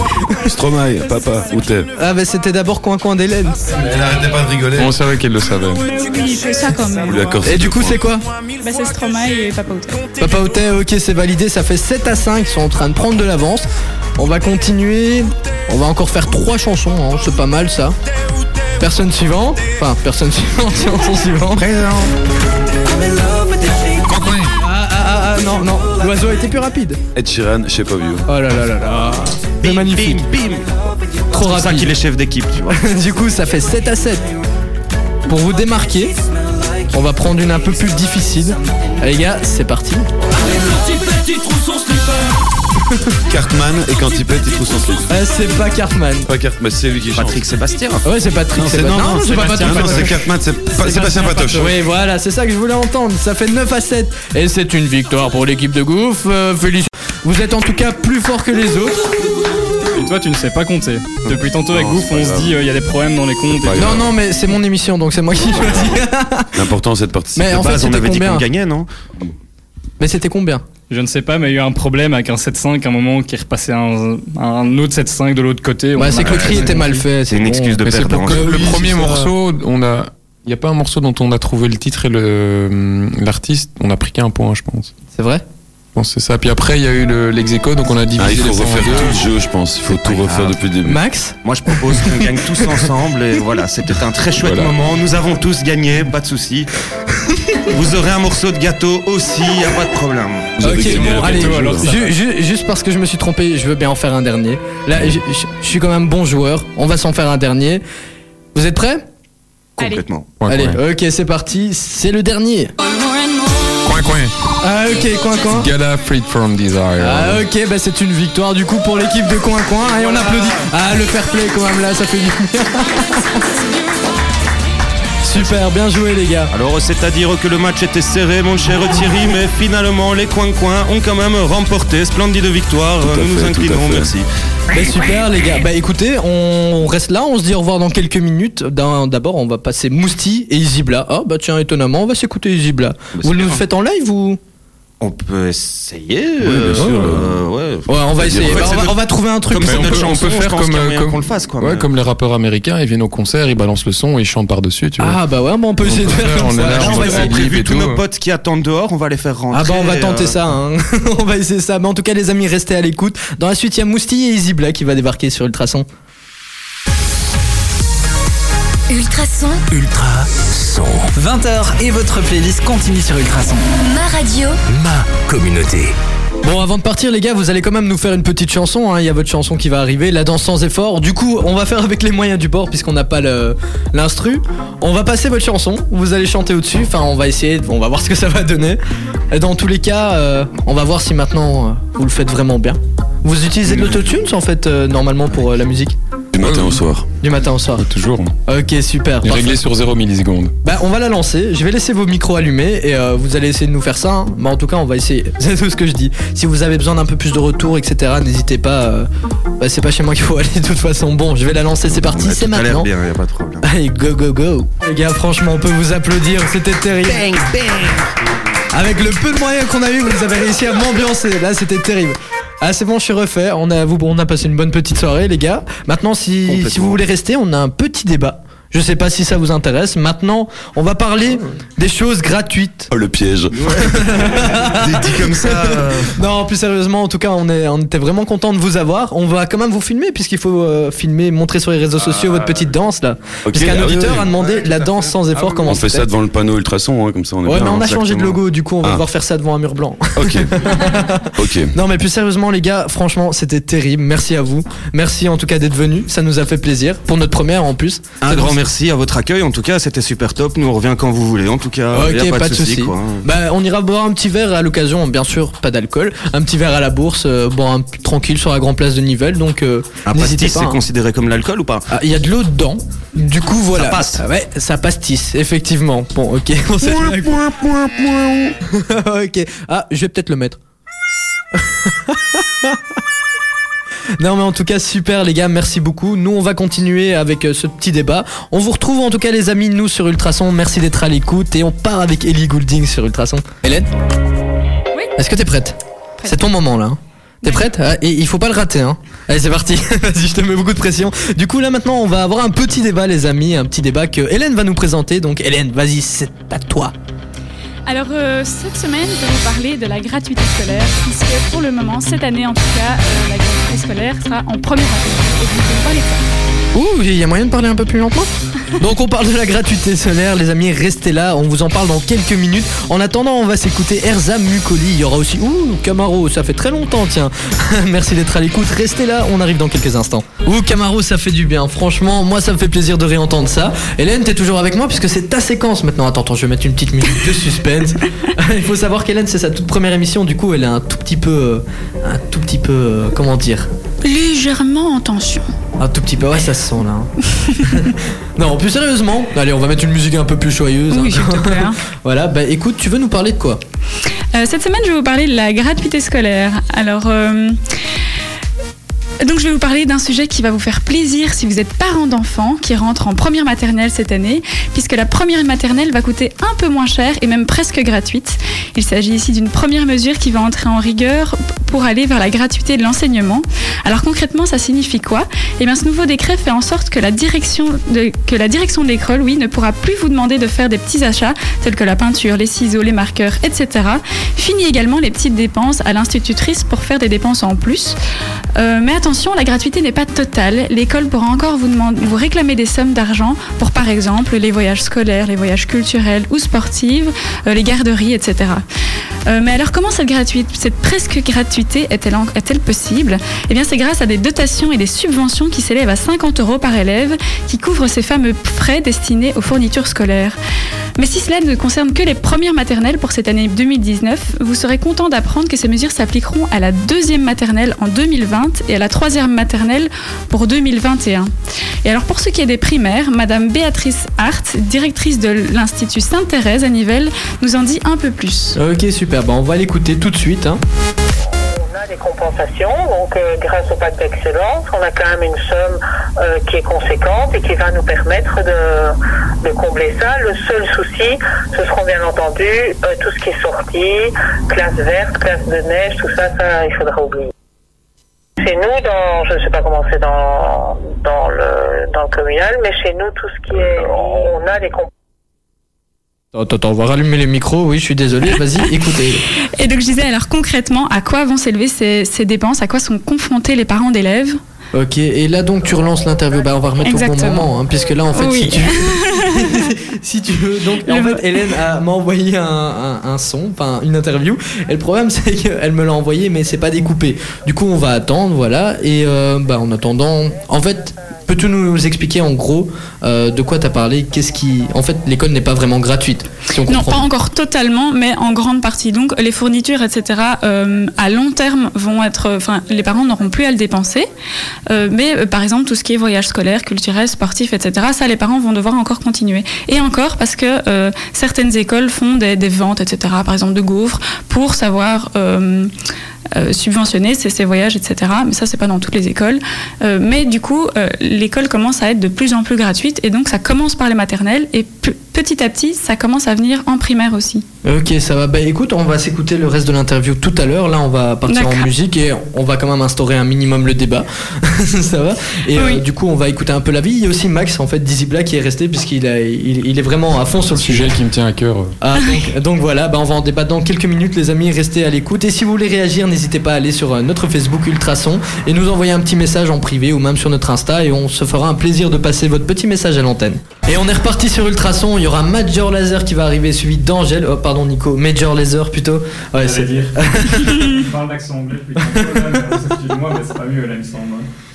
Stromae, papa, où t'es Ah, bah, c'était d'abord coin coin d'Hélène. Elle n'arrêtait pas de rigoler. On savait qu'elle le savait. Oui, il fait ça quand même. D'accord. Et du coup, c'est quoi Bah, c'est Stromae et Papa Outé. Papa Outé, ok, c'est validé. Ça fait 7 à 5. Ils sont en train de prendre de l'avance. On va continuer. On va encore faire 3 chansons. hein. C'est pas mal ça. Personne suivante. Enfin, personne suivante. Chanson suivante. Ah, ah, ah, ah, non, non. L'oiseau a été plus rapide. Ed Sheeran, Shape of You. Oh là là là là. C'est magnifique. Bim, Trop C'est ça rapide. qu'il est chef d'équipe, tu vois. du coup, ça fait 7 à 7. Pour vous démarquer, on va prendre une un peu plus difficile. Allez, les gars, c'est parti. Cartman, et quand il pète, il trouve son slip. Euh, c'est pas Cartman. Pas Cartman, c'est lui qui chante. Patrick Sébastien. Ouais, c'est Patrick. Non, c'est c'est pas- non, non, c'est pas Patrick. Non, c'est Cartman, c'est pas- Sébastien Patoche. Oui, voilà, c'est ça que je voulais entendre. Ça fait 9 à 7. Et c'est une victoire pour l'équipe de Gouff. Euh, félicitations. Vous êtes en tout cas plus fort que les autres. Et toi, tu ne sais pas compter. Depuis tantôt avec Non, Gouff, c'est pas on se dit il y a des problèmes dans les comptes. et. Non, non, mais c'est mon émission, donc c'est moi qui choisis. L'important, c'est de participer. Mais en fait, base, on avait dit qu'on gagnait, non? Mais c'était combien Je ne sais pas, mais il y a eu un problème avec un 7-5 à un moment qui est repassé un, un autre 7-5 de l'autre côté. Bah, c'est que le cri était mal fait. C'est une bon. excuse de perdre. pour que le Oui, premier morceau, on a. Il n'y a pas un morceau dont on a trouvé le titre et le l'artiste. On a pris qu'un point, je pense. C'est vrai Je pense que c'est ça. Puis après, il y a eu le- l'ex-écho, donc on a divisé Ah, il faut les points en refaire deux. tout le jeu, je pense. Il faut tout refaire grave. depuis le début. Max Moi, je propose qu'on gagne tous ensemble et voilà, c'était un très chouette Voilà. moment. Nous avons tous gagné, pas de souci. Vous aurez un morceau de gâteau aussi, y a pas de problème. Ok, bon, allez, alors, ju- ju- juste parce que je me suis trompé, je veux bien en faire un dernier. Là, je, suis quand même bon joueur. On va s'en faire un dernier. Vous êtes prêts? Complètement. Allez, ok, c'est parti. C'est le dernier. Coin, coin. Ah, ok, coin, coin. Gala Freed from Desire. Ah, ok, bah c'est une victoire du coup pour l'équipe de Coin Coin. Et on applaudit. Ah, le fair play quand même là, ça fait du bien. Super, bien joué les gars. Alors, c'est à dire que le match était serré, mon cher Thierry, mais finalement, les coins-coins ont quand même remporté. Splendide victoire. à Nous nous fait, tout à inclinons, fait. merci. Bah, super les gars. Bah écoutez, on reste là, on se dit au revoir dans quelques minutes. D'abord, on va passer Mousti et Izibla. Ah bah tiens, étonnamment, on va s'écouter Izibla. Vous le faites en live ou? On peut essayer. bien euh, sûr. euh, ouais. Ouais, on va essayer. en fait, Bah, on, va, notre- on va trouver un truc. Comme on notre peut- on chanson, peut faire comme, euh, comme- qu'on le fasse, quoi. Ouais, mais- comme les rappeurs américains, ils viennent au concert, ils balancent le son et ils chantent par-dessus, tu vois. Ah bah ouais, bon, on peut essayer de faire faire, comme on ça. là, Ah, on on va essayer. prévu tous tout. nos potes qui attendent dehors, on va les faire rentrer. Ah bah on va tenter euh, ça, hein. on va essayer ça. Mais en tout cas les amis, restez à l'écoute. Dans la suite, il y a Mousti et Izibla qui va débarquer sur Ultrason. Ultrason, Ultra son. 20h et votre playlist continue sur Ultrason. ma radio, Ma communauté. Bon, avant de partir, les gars, vous allez quand même nous faire une petite chanson. hein. Il y a votre chanson qui va arriver, la danse sans effort. Du coup, on va faire avec les moyens du bord puisqu'on n'a pas l'instru. On va passer votre chanson. Vous allez chanter au-dessus. Enfin, on va essayer. On va voir ce que ça va donner. Et dans tous les cas, euh, on va voir si maintenant euh, vous le faites vraiment bien. Vous utilisez de l'autotune en fait euh, normalement pour euh, la musique matin au soir. Du matin au soir. Toujours. Ok, super. Parfait. réglé sur 0 millisecondes. Bah, on va la lancer. Je vais laisser vos micros allumés et euh, vous allez essayer de nous faire ça. hein. Bah, en tout cas, on va essayer. C'est tout ce que je dis. Si vous avez besoin d'un peu plus de retour, etc., n'hésitez pas. euh, bah, c'est pas chez moi qu'il faut aller de toute façon. Bon, je vais la lancer. C'est parti. C'est tout a l'air maintenant. bien, y a pas de problème. Allez, go, go, go. Les gars, franchement, on peut vous applaudir. C'était terrible. Avec le peu de moyens qu'on a eu, vous avez réussi à m'ambiancer. Là, c'était terrible. Ah, c'est bon, je suis refait. On a, vous, on a passé une bonne petite soirée, les gars. Maintenant, si, vous voulez rester, on a un petit débat. Je sais pas si ça vous intéresse. Maintenant, on va parler des choses gratuites. Oh, le piège. Dit, dit comme ça. euh, Non, plus sérieusement, en tout cas, on, est, on était vraiment content de vous avoir. On va quand même vous filmer, puisqu'il faut euh, filmer, montrer sur les réseaux sociaux votre petite danse là. Ok, Puisqu'un ah oui, auditeur oui. a demandé la danse sans effort, comment On fait ça devant le panneau ultrason, hein, comme ça on est Ouais, bien, mais on a changé de logo, du coup, on va Ah. devoir faire ça devant un mur blanc. Ok. ok. Non mais plus sérieusement les gars, franchement c'était terrible, merci à vous, merci en tout cas d'être venus, ça nous a fait plaisir, pour notre première en plus. Un grand nous- merci à votre accueil. En tout cas, c'était super top. Nous on revient quand vous voulez. En tout cas, y Ok, a pas, de soucis. quoi. Bah, on ira boire un petit verre à l'occasion, bien sûr, pas d'alcool. Un petit verre à la bourse, euh, boire un tranquille sur la grande place de Nivelles. Donc, euh, Un n'hésitez pastis, pas. c'est hein. considéré comme l'alcool ou pas? Ah, Il y a de l'eau dedans. Du coup, voilà. Ça passe. Ah Ouais, ça pastisse, effectivement. Bon, ok. on ok. Ah, je vais peut-être le mettre. Non mais en tout cas super les gars, merci beaucoup. Nous on va continuer avec euh, ce petit débat. On vous retrouve en tout cas les amis nous sur Ultrason. Merci d'être à l'écoute et on part avec Ellie Goulding sur Ultrason. Hélène Oui. Est-ce que t'es prête? Prête. C'est ton moment là. hein. T'es prête? Ah, Et il faut pas le rater hein. Allez c'est parti. Vas-y je te mets beaucoup de pression. Du coup là maintenant on va avoir un petit débat les amis, un petit débat que Hélène va nous présenter. Donc Hélène vas-y c'est à toi. Alors euh, cette semaine, je vais vous parler de la gratuité scolaire, puisque pour le moment, cette année en tout cas, euh, la gratuité scolaire sera en première année. Et vous ne pas. Ouh, il y a moyen de parler un peu plus lentement Donc on parle de la gratuité solaire, les amis, restez là, on vous en parle dans quelques minutes. En attendant, on va s'écouter Erza Mukoli, il y aura aussi... Ouh, Camaro, ça fait très longtemps, tiens. Merci d'être à l'écoute, restez là, on arrive dans quelques instants. Ouh, Camaro, ça fait du bien, franchement, moi ça me fait plaisir de réentendre ça. Hélène, t'es toujours avec moi puisque c'est ta séquence maintenant. Attends, attends, je vais mettre une petite musique de suspense. il faut savoir qu'Hélène, c'est sa toute première émission, du coup elle est un tout petit peu... euh, Un tout petit peu... euh, Comment dire Légèrement en tension. un tout petit peu, ouais, ça se sent là. hein. non, plus sérieusement, allez, on va mettre une musique un peu plus joyeuse. Oui, hein. s'il te plaît. hein. voilà, bah écoute, tu veux nous parler de quoi? Euh, cette semaine, je vais vous parler de la gratuité scolaire. Alors, euh, donc je vais vous parler d'un sujet qui va vous faire plaisir si vous êtes parent d'enfants qui rentrent en première maternelle cette année, puisque la première maternelle va coûter un peu moins cher et même presque gratuite. Il s'agit ici d'une première mesure qui va entrer en rigueur pour aller vers la gratuité de l'enseignement. Alors concrètement, ça signifie quoi? Eh bien, ce nouveau décret fait en sorte que la direction de, que la direction de l'école, oui, ne pourra plus vous demander de faire des petits achats tels que la peinture, les ciseaux, les marqueurs, etc. Fini également les petites dépenses à l'institutrice pour faire des dépenses en plus. Euh, mais attention, la gratuité n'est pas totale. L'école pourra encore vous, demander, vous réclamer des sommes d'argent pour, par exemple, les voyages scolaires, les voyages culturels ou sportifs, euh, les garderies, etc. Euh, mais alors, comment cette, gratuite, cette presque gratuité est-elle possible? Eh bien, c'est grâce à des dotations et des subventions qui s'élèvent à 50 euros par élève qui couvrent ces fameux frais destinés aux fournitures scolaires. Mais si cela ne concerne que les premières maternelles pour cette année 2019, vous serez content d'apprendre que ces mesures s'appliqueront à la deuxième maternelle en 2020 et à la troisième maternelle pour 2021. Et alors pour ce qui est des primaires, Madame Béatrice Hart, directrice de l'Institut Sainte-Thérèse à Nivelles, nous en dit un peu plus. Ok, super, bah on va l'écouter tout de suite. Hein. On a des compensations, donc euh, grâce au pacte d'excellence, on a quand même une somme euh, qui est conséquente et qui va nous permettre de, de combler ça. Le seul souci, ce seront bien entendu euh, tout ce qui est sorti, classe verte, classe de neige, tout ça, ça il faudra oublier. Chez nous, dans, je ne sais pas comment c'est dans, dans, le, dans le communal, mais chez nous, tout ce qui est, on a des compensations. Attends, attends, on va rallumer les micros, oui, je suis désolé, vas-y, écoutez. Et donc je disais alors concrètement à quoi vont s'élever ces, ces dépenses, à quoi sont confrontés les parents d'élèves? Ok, et là donc tu relances l'interview, bah on va remettre au bon moment, hein, puisque là en fait Oui. si tu si tu veux, donc en fait Hélène a- m'a envoyé un, un- un son, enfin une interview, et le problème c'est qu'elle me l'a envoyé mais c'est pas découpé. Du coup on va attendre, voilà, et euh, bah en attendant, en fait Peux-tu nous expliquer en gros euh, de quoi tu as parlé? Qu'est-ce qui. En fait, l'école n'est pas vraiment gratuite. Si on Non, pas encore totalement, mais en grande partie. Donc, les fournitures, etc., euh, à long terme, vont être. Enfin, les parents n'auront plus à le dépenser. Euh, mais, par exemple, tout ce qui est voyage scolaire, culturel, sportif, etc., ça, les parents vont devoir encore continuer. Et encore, parce que certaines écoles font des, des ventes, etc., par exemple, de gaufres, pour savoir. Euh, subventionner ces, ces voyages, etc. Mais ça, c'est pas dans toutes les écoles. Euh, mais du coup, euh, l'école commence à être de plus en plus gratuite et donc ça commence par les maternelles et pe- petit à petit, ça commence à venir en primaire aussi. Ok, ça va. Bah écoute, on va s'écouter le reste de l'interview tout à l'heure. Là, on va partir en musique et on va quand même instaurer un minimum le débat. ça va. Et euh, du coup, on va écouter un peu la vie. Il y a aussi Max, en fait, Dizzy Black, qui est resté puisqu'il il, il est vraiment à fond sur le sujet. Sujet qui me tient à cœur. Ah, donc, donc voilà, bah on va en débattre dans quelques minutes, les amis. Restez à l'écoute. Et si vous voulez réagir, n'hésitez pas à aller sur euh, notre Facebook Ultrason et nous envoyer un petit message en privé ou même sur notre Insta. Et on se fera un plaisir de passer votre petit message à l'antenne. Et on est reparti sur Ultrason. Il y aura Major Laser qui va arriver, suivi d'Angèle. Oh, pardon, Nico. Major Laser plutôt. Ouais, c'est dire. Je parle d'accent anglais depuis excuse-moi, mais c'est pas mieux là, il me semble.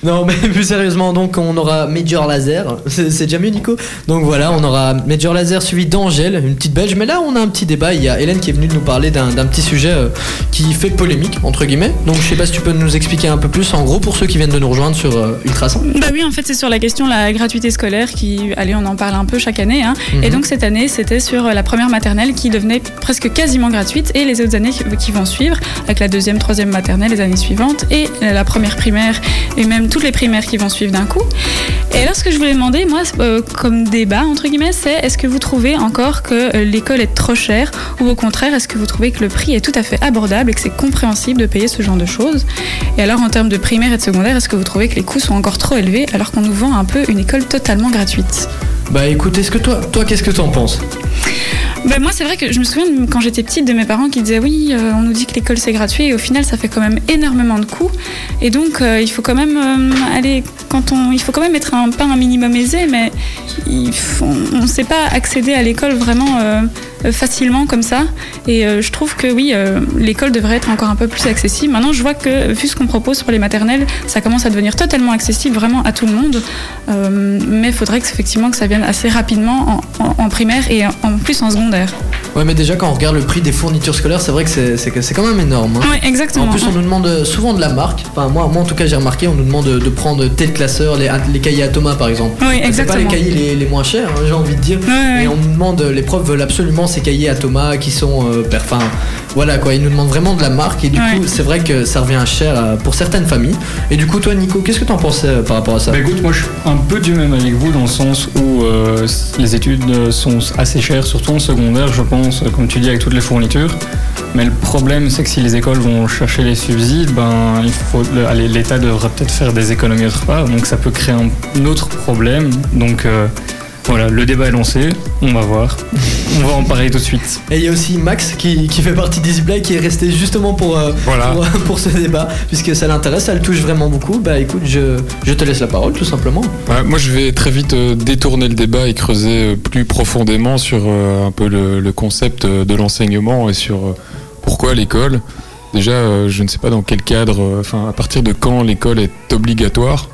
Non, mais plus sérieusement, donc on aura Major Laser. C'est déjà mieux, Nico? Donc voilà, on aura Major Laser suivi d'Angèle, une petite belge. Mais là, on a un petit débat. Il y a Hélène qui est venue nous parler d'un petit sujet euh, qui fait polémique, entre guillemets. Donc je sais pas si tu peux nous expliquer un peu plus, en gros, pour ceux qui viennent de nous rejoindre sur euh, Ultrason. Bah oui, en fait, c'est sur la question de la gratuité scolaire qui, allez, on en parle un peu chaque année. hein. Mhm. Et donc cette année, c'était sur la première maternelle qui devenait presque quasiment gratuite et les autres années qui, qui vont suivre, avec la deuxième, troisième maternelle les années suivantes et la première primaire et même toutes les primaires qui vont suivre d'un coup. Et alors, ce que je voulais demander, moi, euh, comme débat, entre guillemets, c'est est-ce que vous trouvez encore que euh, l'école est trop chère ou au contraire, est-ce que vous trouvez que le prix est tout à fait abordable et que c'est compréhensible de payer ce genre de choses? Et alors, en termes de primaire et de secondaire, est-ce que vous trouvez que les coûts sont encore trop élevés alors qu'on nous vend un peu une école totalement gratuite? Bah écoute, est-ce que toi, toi qu'est-ce que t'en penses? Ben, moi, c'est vrai que je me souviens quand j'étais petite de mes parents qui disaient oui, euh, on nous dit que l'école c'est gratuit et au final ça fait quand même énormément de coûts. Et donc euh, il faut quand même euh, aller quand on, il faut quand même être un pas un minimum aisé, mais on ne sait pas accéder à l'école vraiment facilement comme ça. Et je trouve que oui, l'école devrait être encore un peu plus accessible. Maintenant, je vois que vu ce qu'on propose pour les maternelles, ça commence à devenir totalement accessible vraiment à tout le monde, mais il faudrait que, effectivement que ça vienne assez rapidement en, en- en primaire et en- en plus en secondaire. Ouais, mais déjà, quand on regarde le prix des fournitures scolaires, c'est vrai que c'est- quand même énorme. hein. Oui, exactement. En plus, on nous demande souvent de la marque. Enfin, moi, moi en tout cas, j'ai remarqué, on nous demande de, de prendre tel classeur, les, les cahiers à Thomas par exemple. Oui, C'est pas exactement. les cahiers les, les moins chers, hein, j'ai envie de dire. Ouais. Et on nous demande, les profs veulent absolument ces cahiers à Thomas qui sont. euh, Enfin, voilà quoi, ils nous demandent vraiment de la marque. Et du coup, c'est vrai que ça revient cher euh, pour certaines familles. Et du coup, toi, Nico, qu'est-ce que t'en pensais euh, par rapport à ça? Bah écoute, moi je suis un peu du même avec vous dans le sens où euh, les études sont assez chères, surtout en secondaire, je pense, euh, comme tu dis, avec toutes les fournitures. Mais le problème, c'est que si les écoles vont chercher les subsides, ben, l'État devra peut-être faire des économies autre part, donc ça peut créer un autre problème. Donc euh, voilà, le débat est lancé, on va voir. On va en parler tout de suite. Et il y a aussi Max qui, qui fait partie d'Easy Play qui est resté justement pour, euh, Voilà. pour, pour ce débat, puisque ça l'intéresse, ça le touche vraiment beaucoup. Bah écoute, je, je te laisse la parole tout simplement. Ouais, moi, je vais très vite euh, détourner le débat et creuser euh, plus profondément sur euh, un peu le, le concept euh, de l'enseignement et sur euh, pourquoi l'école. Déjà, euh, je ne sais pas dans quel cadre, euh, enfin, à partir de quand l'école est obligatoire.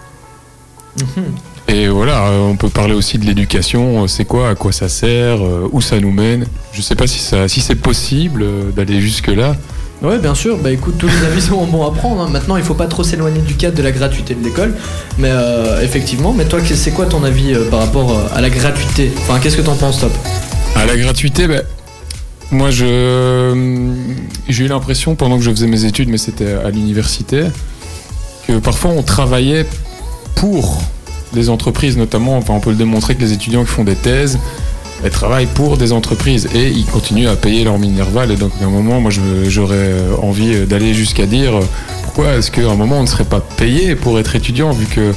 Et voilà, euh, on peut parler aussi de l'éducation, euh, c'est quoi, à quoi ça sert, euh, où ça nous mène. Je sais pas si, ça, si c'est possible d'aller jusque-là. Ouais, bien sûr. Bah écoute, tous les avis sont bons à prendre. hein. Maintenant, il faut pas trop s'éloigner du cadre de la gratuité de l'école. Mais euh, effectivement, mais toi, c'est quoi ton avis euh, par rapport euh, à la gratuité? Enfin, qu'est-ce que t'en penses, Top? À la gratuité, ben, moi je j'ai eu l'impression pendant que je faisais mes études, mais c'était à l'université, que parfois on travaillait pour des entreprises, notamment, enfin on peut le démontrer que les étudiants qui font des thèses, elles travaillent pour des entreprises et ils continuent à payer leur minerval. Et donc à un moment, moi j'aurais envie d'aller jusqu'à dire pourquoi est-ce qu'à un moment on ne serait pas payé pour être étudiant vu que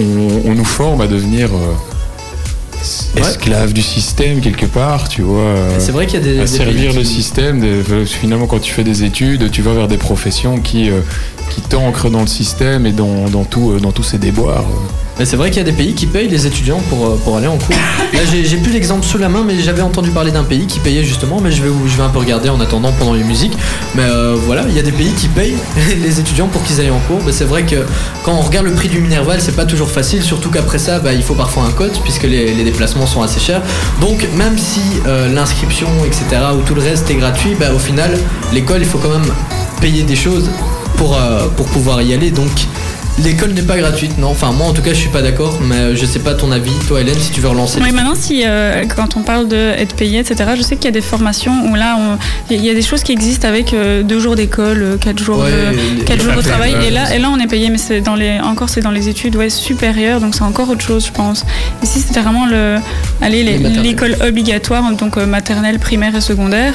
on, on nous forme à devenir euh, Ouais. esclave du système quelque part, tu vois. euh, C'est vrai qu'il y a des, à des servir le système. des- euh, finalement, quand tu fais des études, tu vas vers des professions qui, euh, qui t'ancrent dans le système et dans, dans, tout, euh, dans tous ces déboires. Mais c'est vrai qu'il y a des pays qui payent les étudiants pour, euh, pour aller en cours. Là, j'ai plus l'exemple sous la main, mais j'avais entendu parler d'un pays qui payait justement. Mais je vais, je vais un peu regarder en attendant pendant les musiques. Mais euh, voilà, il y a des pays qui payent les étudiants pour qu'ils aillent en cours. Mais c'est vrai que quand on regarde le prix du Minerval, c'est pas toujours facile. Surtout qu'après ça, bah, il faut parfois un code puisque les, déplacements sont assez chers. Donc, même si euh, l'inscription, etc., ou tout le reste est gratuit, bah, au final, l'école, il faut quand même payer des choses pour, pour pouvoir y aller. Donc, l'école n'est pas gratuite, non. Enfin, moi, en tout cas, je suis pas d'accord. Mais euh, je sais pas ton avis, toi, Hélène, si tu veux relancer. Oui, maintenant, si, euh, quand on parle d'être payé, etc., je sais qu'il y a des formations où là, il y a des choses qui existent avec euh, deux jours d'école, quatre jours, Ouais, de, quatre jours de travail. Et là, et là, on est payé, mais c'est dans les, encore, c'est dans les études ouais, supérieures, donc c'est encore autre chose, je pense. Ici, c'était vraiment le, allez, l'école obligatoire, donc maternelle, primaire et secondaire.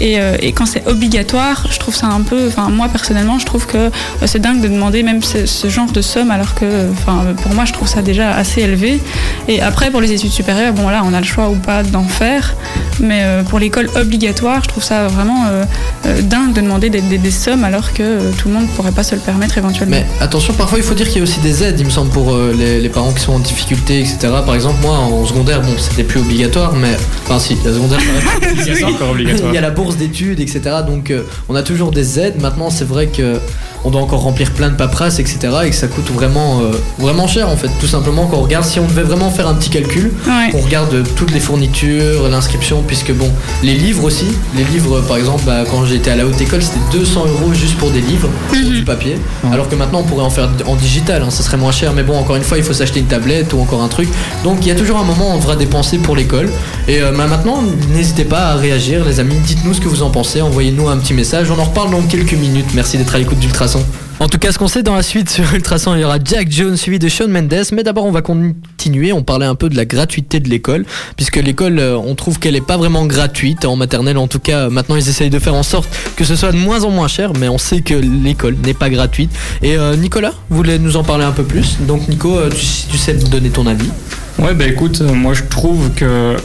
Et, euh, et quand c'est obligatoire, je trouve ça un peu, enfin, moi personnellement, je trouve que euh, c'est dingue de demander même ce, ce genre de somme, alors que, enfin, pour moi, je trouve ça déjà assez élevé. Et après, pour les études supérieures, bon là, on a le choix ou pas d'en faire. Mais euh, pour l'école obligatoire, je trouve ça vraiment euh, euh, dingue de demander des, des- des sommes alors que euh, tout le monde ne pourrait pas se le permettre éventuellement. Mais attention, parfois il faut dire qu'il y a aussi des aides, il me semble, pour euh, les, les parents qui sont en difficulté, etc. Par exemple, moi en secondaire, bon, c'était plus obligatoire, mais. Enfin, si, la secondaire, ça reste C'est encore obligatoire. Il y a la bourse d'études, etc. Donc euh, on a toujours des aides. Maintenant, c'est vrai que on doit encore remplir plein de paperasses, etc. Et que ça coûte vraiment, euh, vraiment cher en fait. Tout simplement, quand on regarde, si on devait vraiment faire un petit calcul, Ouais. on regarde euh, toutes les fournitures, l'inscription, puisque bon, les livres aussi. Les livres, par exemple, bah, quand j'étais à la haute école, c'était 200 euros juste pour des livres, pour Mhm. du papier. Alors que maintenant, on pourrait en faire en digital, hein, ça serait moins cher. Mais bon, encore une fois, il faut s'acheter une tablette ou encore un truc. Donc il y a toujours un moment où on devra dépenser pour l'école. Et euh, bah, maintenant, n'hésitez pas à réagir, les amis. Dites-nous ce que vous en pensez. Envoyez-nous un petit message. On en reparle dans quelques minutes. Merci d'être à l'écoute d'Ultrason. En tout cas, ce qu'on sait dans la suite sur Ultrason, il y aura Jack Jones suivi de Shawn Mendes. Mais d'abord, on va continuer. On parlait un peu de la gratuité de l'école, puisque l'école, euh, on trouve qu'elle est pas vraiment gratuite en maternelle. En tout cas, maintenant, ils essayent de faire en sorte que ce soit de moins en moins cher. Mais on sait que l'école n'est pas gratuite. Et euh, Nicolas voulait nous en parler un peu plus. Donc, Nico, euh, tu, tu sais donner ton avis. Ouais, bah écoute, euh, moi je trouve que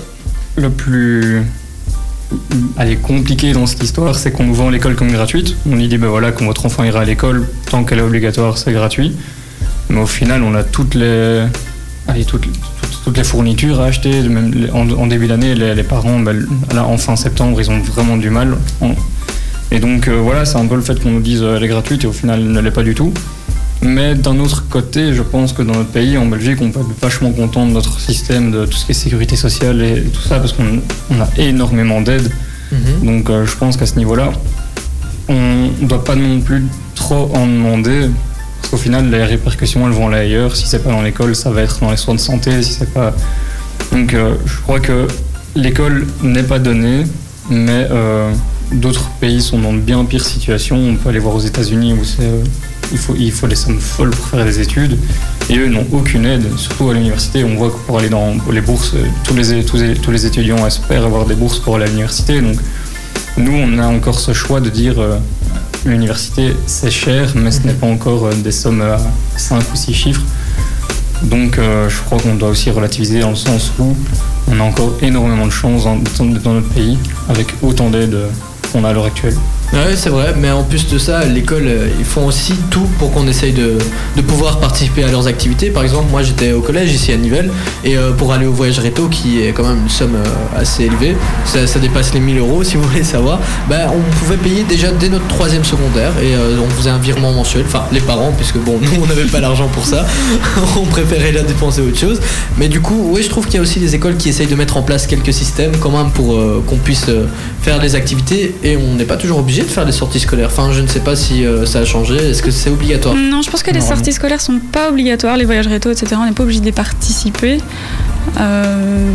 le plus allez, compliqué dans cette histoire, c'est qu'on nous vend l'école comme gratuite. On nous dit, ben voilà, quand votre enfant ira à l'école, tant qu'elle est obligatoire, c'est gratuit. Mais au final, on a toutes les, allez, toutes, toutes, les fournitures à acheter. Même en, début d'année, les, parents, ben, là, en fin septembre, ils ont vraiment du mal. Et donc euh, voilà, c'est un peu le fait qu'on nous dise euh, elle est gratuite et au final, elle ne l'est pas du tout. Mais d'un autre côté, je pense que dans notre pays, en Belgique, on peut être vachement content de notre système, de tout ce qui est sécurité sociale et tout ça, parce qu'on on a énormément d'aide. Donc euh, je pense qu'à ce niveau-là, on ne doit pas non plus trop en demander, parce qu'au final, les répercussions, elles vont aller ailleurs. Si c'est pas dans l'école, ça va être dans les soins de santé. Si c'est pas... Donc euh, je crois que l'école n'est pas donnée, mais euh, d'autres pays sont dans de bien pires situations. On peut aller voir aux États-Unis où c'est, il, faut, il faut des sommes folles pour faire des études. Et eux n'ont aucune aide, surtout à l'université. On voit que pour aller dans les bourses, euh, tous les, tous, les, étudiants espèrent avoir des bourses pour aller à l'université. Donc nous, on a encore ce choix de dire euh, l'université c'est cher, mais ce n'est pas encore euh, des sommes à 5 ou 6 chiffres. Donc je crois qu'on doit aussi relativiser dans le sens où on a encore énormément de chance dans, dans- notre pays avec autant d'aide qu'on a à l'heure actuelle. Ouais, c'est vrai, mais en plus de ça, l'école, euh, ils font aussi tout pour qu'on essaye de, pouvoir participer à leurs activités. Par exemple, moi j'étais au collège ici à Nivelles, et euh, pour aller au voyage réto, qui est quand même une somme euh, assez élevée, ça, dépasse les 1000 euros si vous voulez savoir, bah, on pouvait payer déjà dès notre troisième secondaire, et on faisait un virement mensuel, enfin les parents, puisque bon, nous on n'avait pas l'argent pour ça, on préférait la dépenser autre chose. Mais du coup, oui, je trouve qu'il y a aussi des écoles qui essayent de mettre en place quelques systèmes quand même pour qu'on puisse faire des activités, et on n'est pas toujours obligé de faire des sorties scolaires. Enfin, je ne sais pas si euh, ça a changé. Est-ce que c'est obligatoire? Non, je pense que les sorties scolaires sont pas obligatoires, les voyages réto, etc. On n'est pas obligé d'y participer. Euh,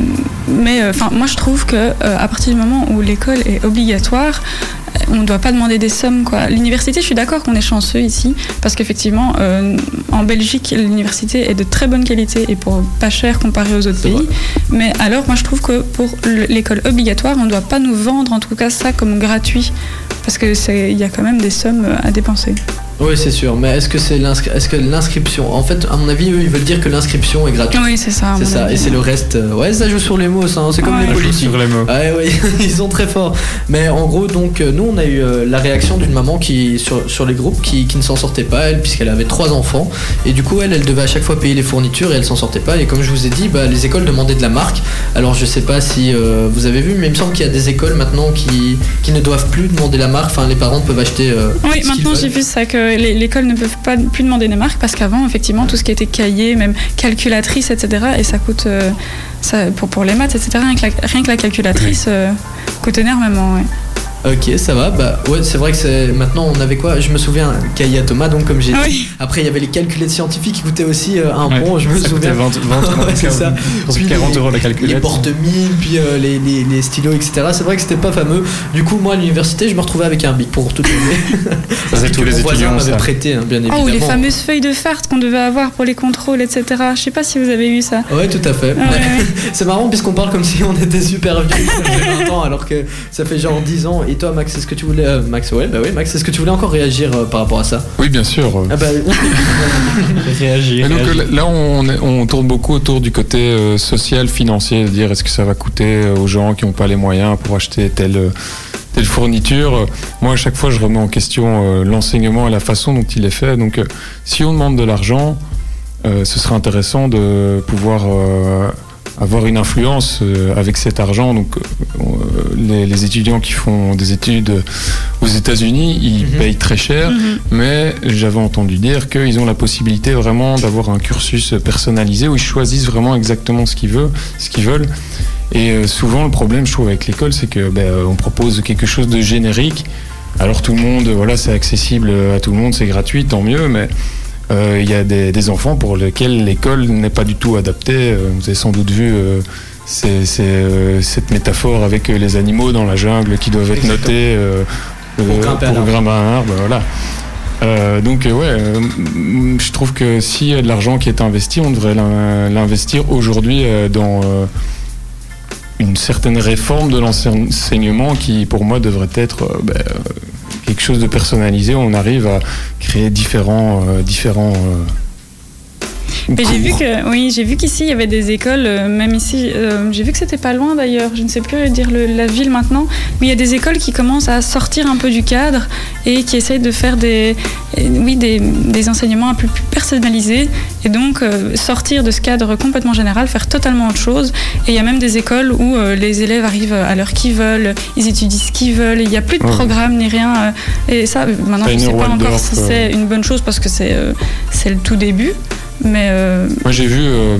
mais euh, enfin, moi je trouve que euh, à partir du moment où l'école est obligatoire, euh, on ne doit pas demander des sommes. quoi. L'université, je suis d'accord qu'on est chanceux ici, parce qu'effectivement, euh, en Belgique, l'université est de très bonne qualité et pour pas cher comparé aux autres pays. Mais alors, moi je trouve que pour le- l'école obligatoire, on ne doit pas nous vendre en tout cas ça comme gratuit, parce que c'est- il y a quand même des sommes à dépenser. Oui, c'est sûr. Mais est-ce que c'est l'inscri- est-ce que l'inscription En fait, à mon avis, eux, ils veulent dire que l'inscription est gratuite. Oui, c'est ça. C'est ça. avis. Et c'est le reste. euh, Ouais, ça joue sur les mots, ça. hein, C'est comme Ouais. les politiques. sur les mots. Ouais, ouais, ils sont très forts. Mais en gros, donc, euh, nous, on a eu euh, la réaction d'une maman qui, sur, sur les groupes qui, qui ne s'en sortait pas, elle, puisqu'elle avait trois enfants. Et du coup, elle, elle devait à chaque fois payer les fournitures et elle s'en sortait pas. Et comme je vous ai dit, bah, les écoles demandaient de la marque. Alors, je sais pas si euh, vous avez vu, mais il me semble qu'il y a des écoles maintenant qui, qui ne doivent plus demander la marque. Enfin, les parents peuvent acheter. euh, Oui, maintenant j'ai vu ça que les- l'école ne peut pas plus demander des marques parce qu'avant, effectivement, tout ce qui était cahier, même calculatrice, etc., et ça coûte, euh, ça, pour, pour les maths, etc., rien que la, rien que la calculatrice euh, coûte énormément. ouais. Ok, ça va. Bah ouais, c'est vrai que c'est maintenant on avait quoi? Je me souviens à Thomas, donc comme j'ai dit. Oui. Après, il y avait les calculettes scientifiques qui coûtaient aussi euh, un Ouais, pont. Je me souviens. 20, 20, Ouais, c'est ça. Puis 40 les- euros la Les calculette. porte-mines, puis euh, les, les- les stylos, etc. C'est vrai que c'était pas fameux. Du coup, moi à l'université, je me retrouvais avec un bic pour toute l'année. Ça, c'est tous les étudiants, m'avait ça. prêté, hein, bien évidemment. Oh, les fameuses feuilles de farce qu'on devait avoir pour les contrôles, etc. Je sais pas si vous avez eu ça. Ouais, tout à fait. Ah ouais, ouais. c'est marrant puisqu'on parle comme si on était super vieux, 20 alors que ça fait genre 10 ans. Et toi, Max, est-ce que tu voulais. euh, Max, ouais, bah oui, Max, est-ce que tu voulais encore réagir euh, par rapport à ça? Oui, bien sûr. Ah bah, Réagir. Et donc réagir. là, on, est- on tourne beaucoup autour du côté euh, social, financier, de dire est-ce que ça va coûter aux gens qui n'ont pas les moyens pour acheter telle, euh, telle fourniture? Moi, à chaque fois, je remets en question euh, l'enseignement et la façon dont il est fait. Donc, euh, si on demande de l'argent, euh, ce serait intéressant de pouvoir euh, avoir une influence euh, avec cet argent. Donc, euh, les, les étudiants qui font des études aux États-Unis, ils Mhm. payent très cher. Mhm. Mais j'avais entendu dire qu'ils ont la possibilité vraiment d'avoir un cursus personnalisé où ils choisissent vraiment exactement ce qu'ils veulent. Ce qu'ils veulent. Et euh, souvent, le problème, je trouve, avec l'école, c'est que ben, euh, on propose quelque chose de générique. Alors tout le monde, voilà, c'est accessible à tout le monde, c'est gratuit, tant mieux. Mais euh, il y a des, des enfants pour lesquels l'école n'est pas du tout adaptée. Euh, Vous avez sans doute vu. euh, euh, cette métaphore avec euh, les animaux dans la jungle qui doivent être Exactement. notés euh, Pour grimper pour grimper à un arbre, voilà. Euh, donc ouais, je trouve que s'il y a de l'argent qui est investi, on devrait l'in- l'investir aujourd'hui dans euh, une certaine réforme de l'enseignement qui, pour moi, devrait être euh, ben, euh, quelque chose de personnalisé. On arrive à créer différents, euh, différents. Mais j'ai vu que, oui, j'ai vu qu'ici il y avait des écoles, euh, même ici, euh, j'ai vu que c'était pas loin d'ailleurs, je ne sais plus dire le- la ville maintenant, mais il y a des écoles qui commencent à sortir un peu du cadre et qui essayent de faire des, euh, oui, des, des enseignements un peu plus personnalisés et donc euh, sortir de ce cadre complètement général, faire totalement autre chose. Et il y a même des écoles où les élèves arrivent à l'heure qu'ils veulent, ils étudient ce qu'ils veulent, il n'y a plus de Ouais. programme ni rien. et ça, maintenant, je ne sais pas encore si c'est une bonne chose parce que c'est c'est le tout début. Mais euh, Moi, j'ai vu euh,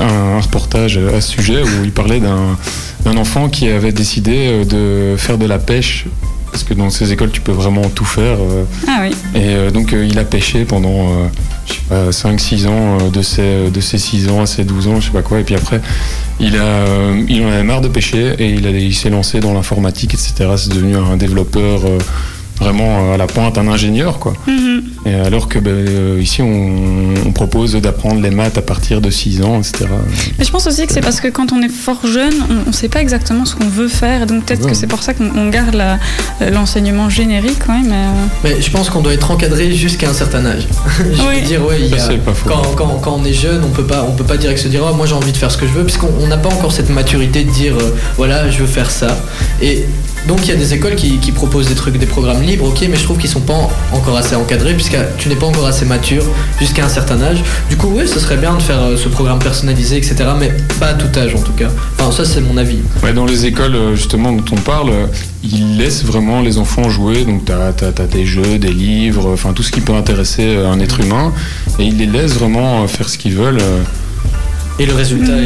un, un reportage à ce sujet où il parlait d'un enfant qui avait décidé euh, de faire de la pêche. Parce que dans ces écoles, tu peux vraiment tout faire. ah oui. Et donc il a pêché pendant euh, je sais pas, 5-6 ans, de ses, de ses 6 ans à ses 12 ans, je sais pas quoi. Et puis après, il, a, il en avait marre de pêcher et il, a- il s'est lancé dans l'informatique, etc. C'est devenu un développeur vraiment euh, à la pointe, un ingénieur. quoi. Mhm. Et alors que ben, euh, ici, on, on propose d'apprendre les maths à partir de 6 ans, etc. Mais je pense aussi que c'est parce que quand on est fort jeune, on ne sait pas exactement ce qu'on veut faire. Et donc peut-être Ouais. que c'est pour ça qu'on on garde euh, l'enseignement générique. Ouais, mais, Mais je pense qu'on doit être encadré jusqu'à un certain âge. je Oui. veux dire, ouais, il y a- Ça, c'est pas faux. quand, quand- quand on est jeune, on peut pas, on peut pas direct se dire, oh, moi j'ai envie de faire ce que je veux, puisqu'on on n'a pas encore cette maturité de dire, euh, voilà, je veux faire ça. Et donc il y a des écoles qui, proposent des trucs, des programmes libres, ok, mais je trouve qu'ils sont pas en- encore assez encadrés, puisque tu n'es pas encore assez mature jusqu'à un certain âge. Du coup, oui, ce serait bien de faire euh, ce programme personnalisé, etc., mais pas à tout âge en tout cas. Enfin, ça c'est mon avis. Ouais, dans les écoles euh, justement dont on parle, euh, ils laissent vraiment les enfants jouer. Donc tu as, des jeux, des livres, enfin tout ce qui peut intéresser un être humain. Et ils les laissent vraiment faire ce qu'ils veulent. Et le résultat Mm.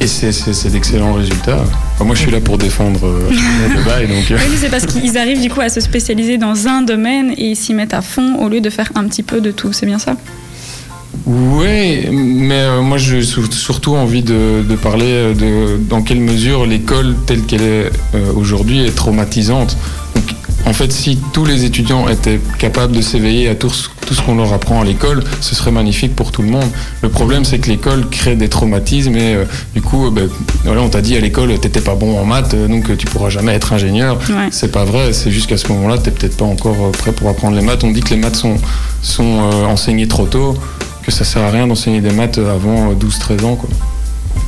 est. Et c'est- d'excellents résultats. Enfin, moi je suis là pour défendre euh, le bail. Donc, euh, oui, mais c'est parce qu'ils arrivent du coup à se spécialiser dans un domaine et ils s'y mettent à fond au lieu de faire un petit peu de tout. C'est bien ça? Oui, mais euh, moi j'ai surtout envie de, de parler euh, de dans quelle mesure l'école telle qu'elle est euh, aujourd'hui est traumatisante. Donc, En fait, si tous les étudiants étaient capables de s'éveiller à tout ce, tout ce qu'on leur apprend à l'école, ce serait magnifique pour tout le monde. Le problème, c'est que l'école crée des traumatismes et euh, du coup, euh, ben, voilà, on t'a dit à l'école, t'étais pas bon en maths, euh, donc tu pourras jamais être ingénieur. Ouais. C'est pas vrai, c'est juste qu'à ce moment-là, t'es peut-être pas encore prêt pour apprendre les maths. On dit que les maths sont, sont euh, enseignées trop tôt, que ça sert à rien d'enseigner des maths avant euh, 12-13 ans. Quoi.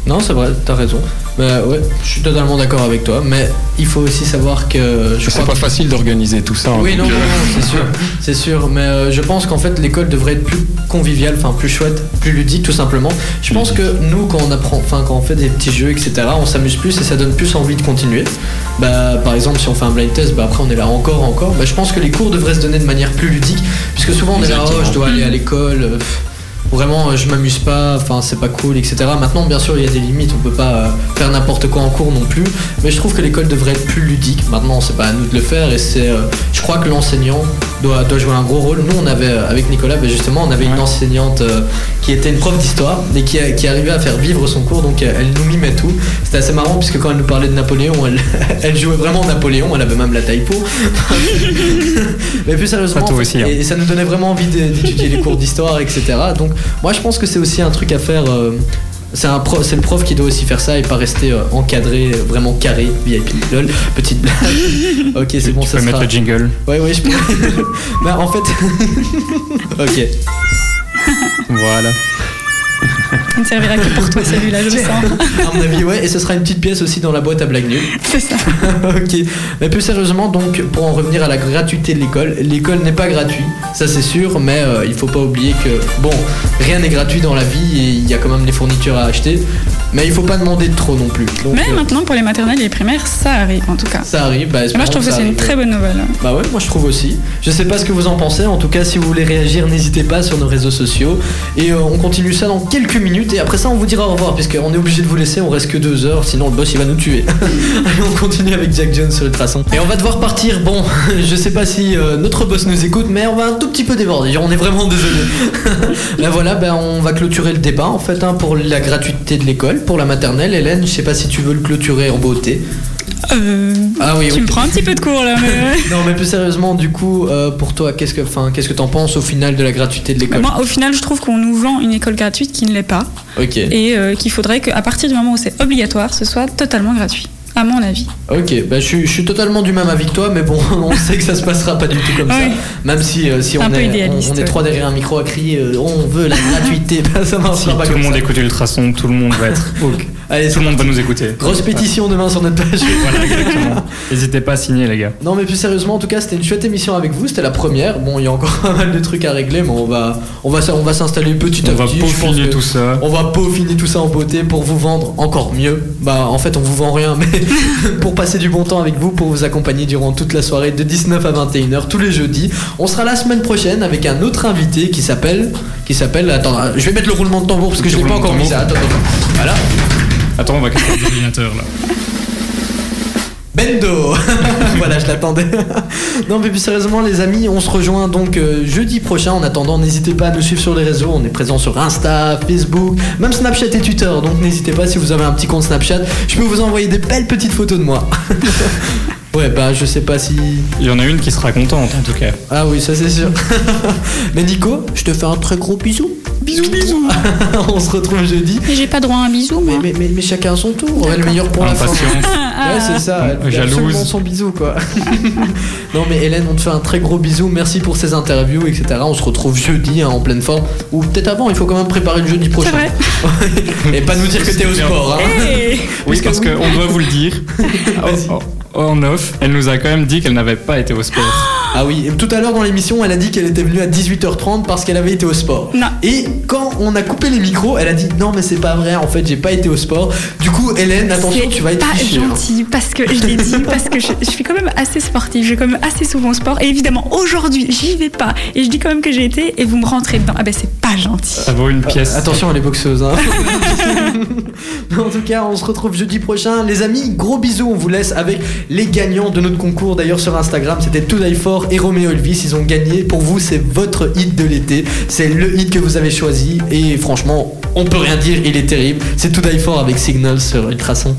Non, c'est vrai, t'as raison. Mais ouais, je suis totalement d'accord avec toi. Mais il faut aussi savoir que. Je C'est pas que- facile d'organiser tout ça. hein, Oui, non, non, euh, non, c'est sûr, c'est sûr. Mais euh, je pense qu'en fait, l'école devrait être plus conviviale, enfin plus chouette, plus ludique, tout simplement. Je pense que nous, quand on apprend, enfin quand on fait des petits jeux, etc., on s'amuse plus et ça donne plus envie de continuer. Bah, par exemple, si on fait un blind test, bah après on est là encore, encore. Bah, je pense que les cours devraient se donner de manière plus ludique, puisque souvent on est là, oh, je dois aller à l'école. euh, Vraiment, euh, je m'amuse pas, enfin c'est pas cool, etc. Maintenant, bien sûr, il y a des limites, on peut pas euh, faire n'importe quoi en cours non plus. Mais je trouve que l'école devrait être plus ludique. Maintenant, c'est pas à nous de le faire et c'est. euh, je crois que l'enseignant doit, doit jouer un gros rôle. Nous, on avait, avec Nicolas, ben, justement, on avait une enseignante qui était une prof d'histoire et qui, arrivait à faire vivre son cours, donc elle nous mimait tout. C'était assez marrant puisque quand elle nous parlait de Napoléon, elle, elle jouait vraiment Napoléon, elle avait même la taille pour. Mais plus sérieusement, aussi, hein. et, et ça nous donnait vraiment envie d'étudier les cours d'histoire, etc. Donc, moi, je pense que c'est aussi un truc à faire. euh, c'est le prof qui doit aussi faire ça et pas rester euh, encadré, vraiment carré, VIP. Lol, petite blague. ok, c'est bon, tu ça peux sera. mettre le jingle. Ouais, ouais, je peux. bah, en fait. ok. Voilà. Il ne servira que pour toi celui-là, je le sens. À mon avis, ouais, et ce sera une petite pièce aussi dans la boîte à blagues nulles. C'est ça. ok. Mais plus sérieusement, donc, pour en revenir à la gratuité de l'école, l'école n'est pas gratuite, ça c'est sûr, mais euh, il faut pas oublier que, bon, rien n'est gratuit dans la vie et il y a quand même des fournitures à acheter, mais il faut pas demander de trop non plus. Donc, Mais euh, maintenant, pour les maternelles et les primaires, ça arrive en tout cas. ça arrive. Bah, Moi, je trouve que c'est une très bonne nouvelle. Bah ouais, moi je trouve aussi. Je sais pas ce que vous en pensez. En tout cas, si vous voulez réagir, n'hésitez pas sur nos réseaux sociaux. Et euh, on continue ça dans quelques minutes. Et après ça, on vous dira au revoir. Puisqu'on est obligé de vous laisser. On reste que deux heures. Sinon, le boss il va nous tuer. Allez, on continue avec Jack Jones sur Ultrason. Et on va devoir partir. Bon, je sais pas si euh, notre boss nous écoute, mais on va un tout petit peu déborder. On est vraiment désolé. Là voilà, ben, on va clôturer le débat en fait hein, pour la gratuité de l'école, pour la maternelle. Hélène, je sais pas si tu veux le clôturer en beauté. Euh, Ah oui, tu oui. me prends un petit peu de cours là. Mais... Non, mais plus sérieusement, du coup, euh, pour toi, qu'est-ce que, enfin, qu'est-ce que t'en penses au final de la gratuité de l'école? Moi, au final, je trouve qu'on nous vend une école gratuite qui ne l'est pas. Ok. Et euh, qu'il faudrait qu'à partir du moment où c'est obligatoire, ce soit totalement gratuit. À mon avis. Ok, bah, je, suis- je suis totalement du même avis que toi, mais bon, on sait que ça se passera pas du tout comme ça. Même si, euh, si on, est, on, idéaliste, on est ouais. trois derrière un micro à crier euh, on veut la gratuité, bah, ça marchera Si pas tout comme le monde ça. écoute Ultrason, tout le monde va être. ok. Allez, Tout le monde va nous écouter. grosse pétition demain sur notre page. Voilà, exactement. N'hésitez pas à signer, les gars. Non mais plus sérieusement en tout cas c'était une chouette émission avec vous, c'était la première. Bon il y a encore pas mal de trucs à régler mais on va on va on va s'installer petit à On va petit. Je pense peaufiner tout ça. On va peaufiner tout ça en beauté pour vous vendre encore mieux. Bah en fait on vous vend rien mais pour passer du bon temps avec vous, pour vous accompagner durant toute la soirée de 19 à 21h tous les jeudis. On sera la semaine prochaine avec un autre invité qui s'appelle qui s'appelle attends je vais mettre le roulement de tambour parce que je l'ai pas encore mis ça. attends. Voilà. Attends, on va casser l'ordinateur là. Bendo Voilà, je l'attendais. non, mais plus sérieusement, les amis, on se rejoint donc euh, jeudi prochain. En attendant, n'hésitez pas à nous suivre sur les réseaux. On est présent sur Insta, Facebook, même Snapchat et Twitter. Donc n'hésitez pas si vous avez un petit compte Snapchat. Je peux vous envoyer des belles petites photos de moi. ouais, bah je sais pas si. Il y en a une qui sera contente en tout cas. Ah oui, ça c'est sûr. mais Nico, je te fais un très gros bisou. Bisous, bisous. on se retrouve jeudi. Mais j'ai pas droit à un bisou, moi. Mais, mais, mais, mais chacun son tour. On va le meilleur pour la fin. Ouais, c'est ça. Ah, Elle jalouse. absolument son bisou, quoi. non, mais Hélène, on te fait un très gros bisou. Merci pour ces interviews, etc. On se retrouve jeudi hein, en pleine forme. Ou peut-être avant, il faut quand même préparer le jeudi prochain. vrai. Et pas nous dire que t'es au sport. Hein. Hey Oui, parce qu'on doit vous le dire. En off, elle nous a quand même dit qu'elle n'avait pas été au sport. Ah oui, et tout à l'heure dans l'émission, elle a dit qu'elle était venue à 18h30 parce qu'elle avait été au sport. Non. Et quand on a coupé les micros, elle a dit non, mais c'est pas vrai, en fait, j'ai pas été au sport. Du coup, Hélène, attention, tu vas être pas fichée, hein. gentil parce que je l'ai dit parce que je, je suis quand même assez sportive, je vais quand même assez souvent au sport et évidemment aujourd'hui j'y vais pas et je dis quand même que j'ai été et vous me rentrez dedans. Ah ben c'est pas gentil. Ça vaut une pièce. Attention, elle est boxeuse. Hein. en tout cas, on se retrouve jeudi prochain. Les amis, gros bisous. On vous laisse avec les gagnants de notre concours. D'ailleurs, sur Instagram, c'était To Die Et Roméo Elvis. Ils ont gagné. Pour vous, c'est votre hit de l'été. C'est le hit que vous avez choisi. Et franchement, on peut rien dire. Il est terrible. C'est To Die For avec Signal sur Ultrason.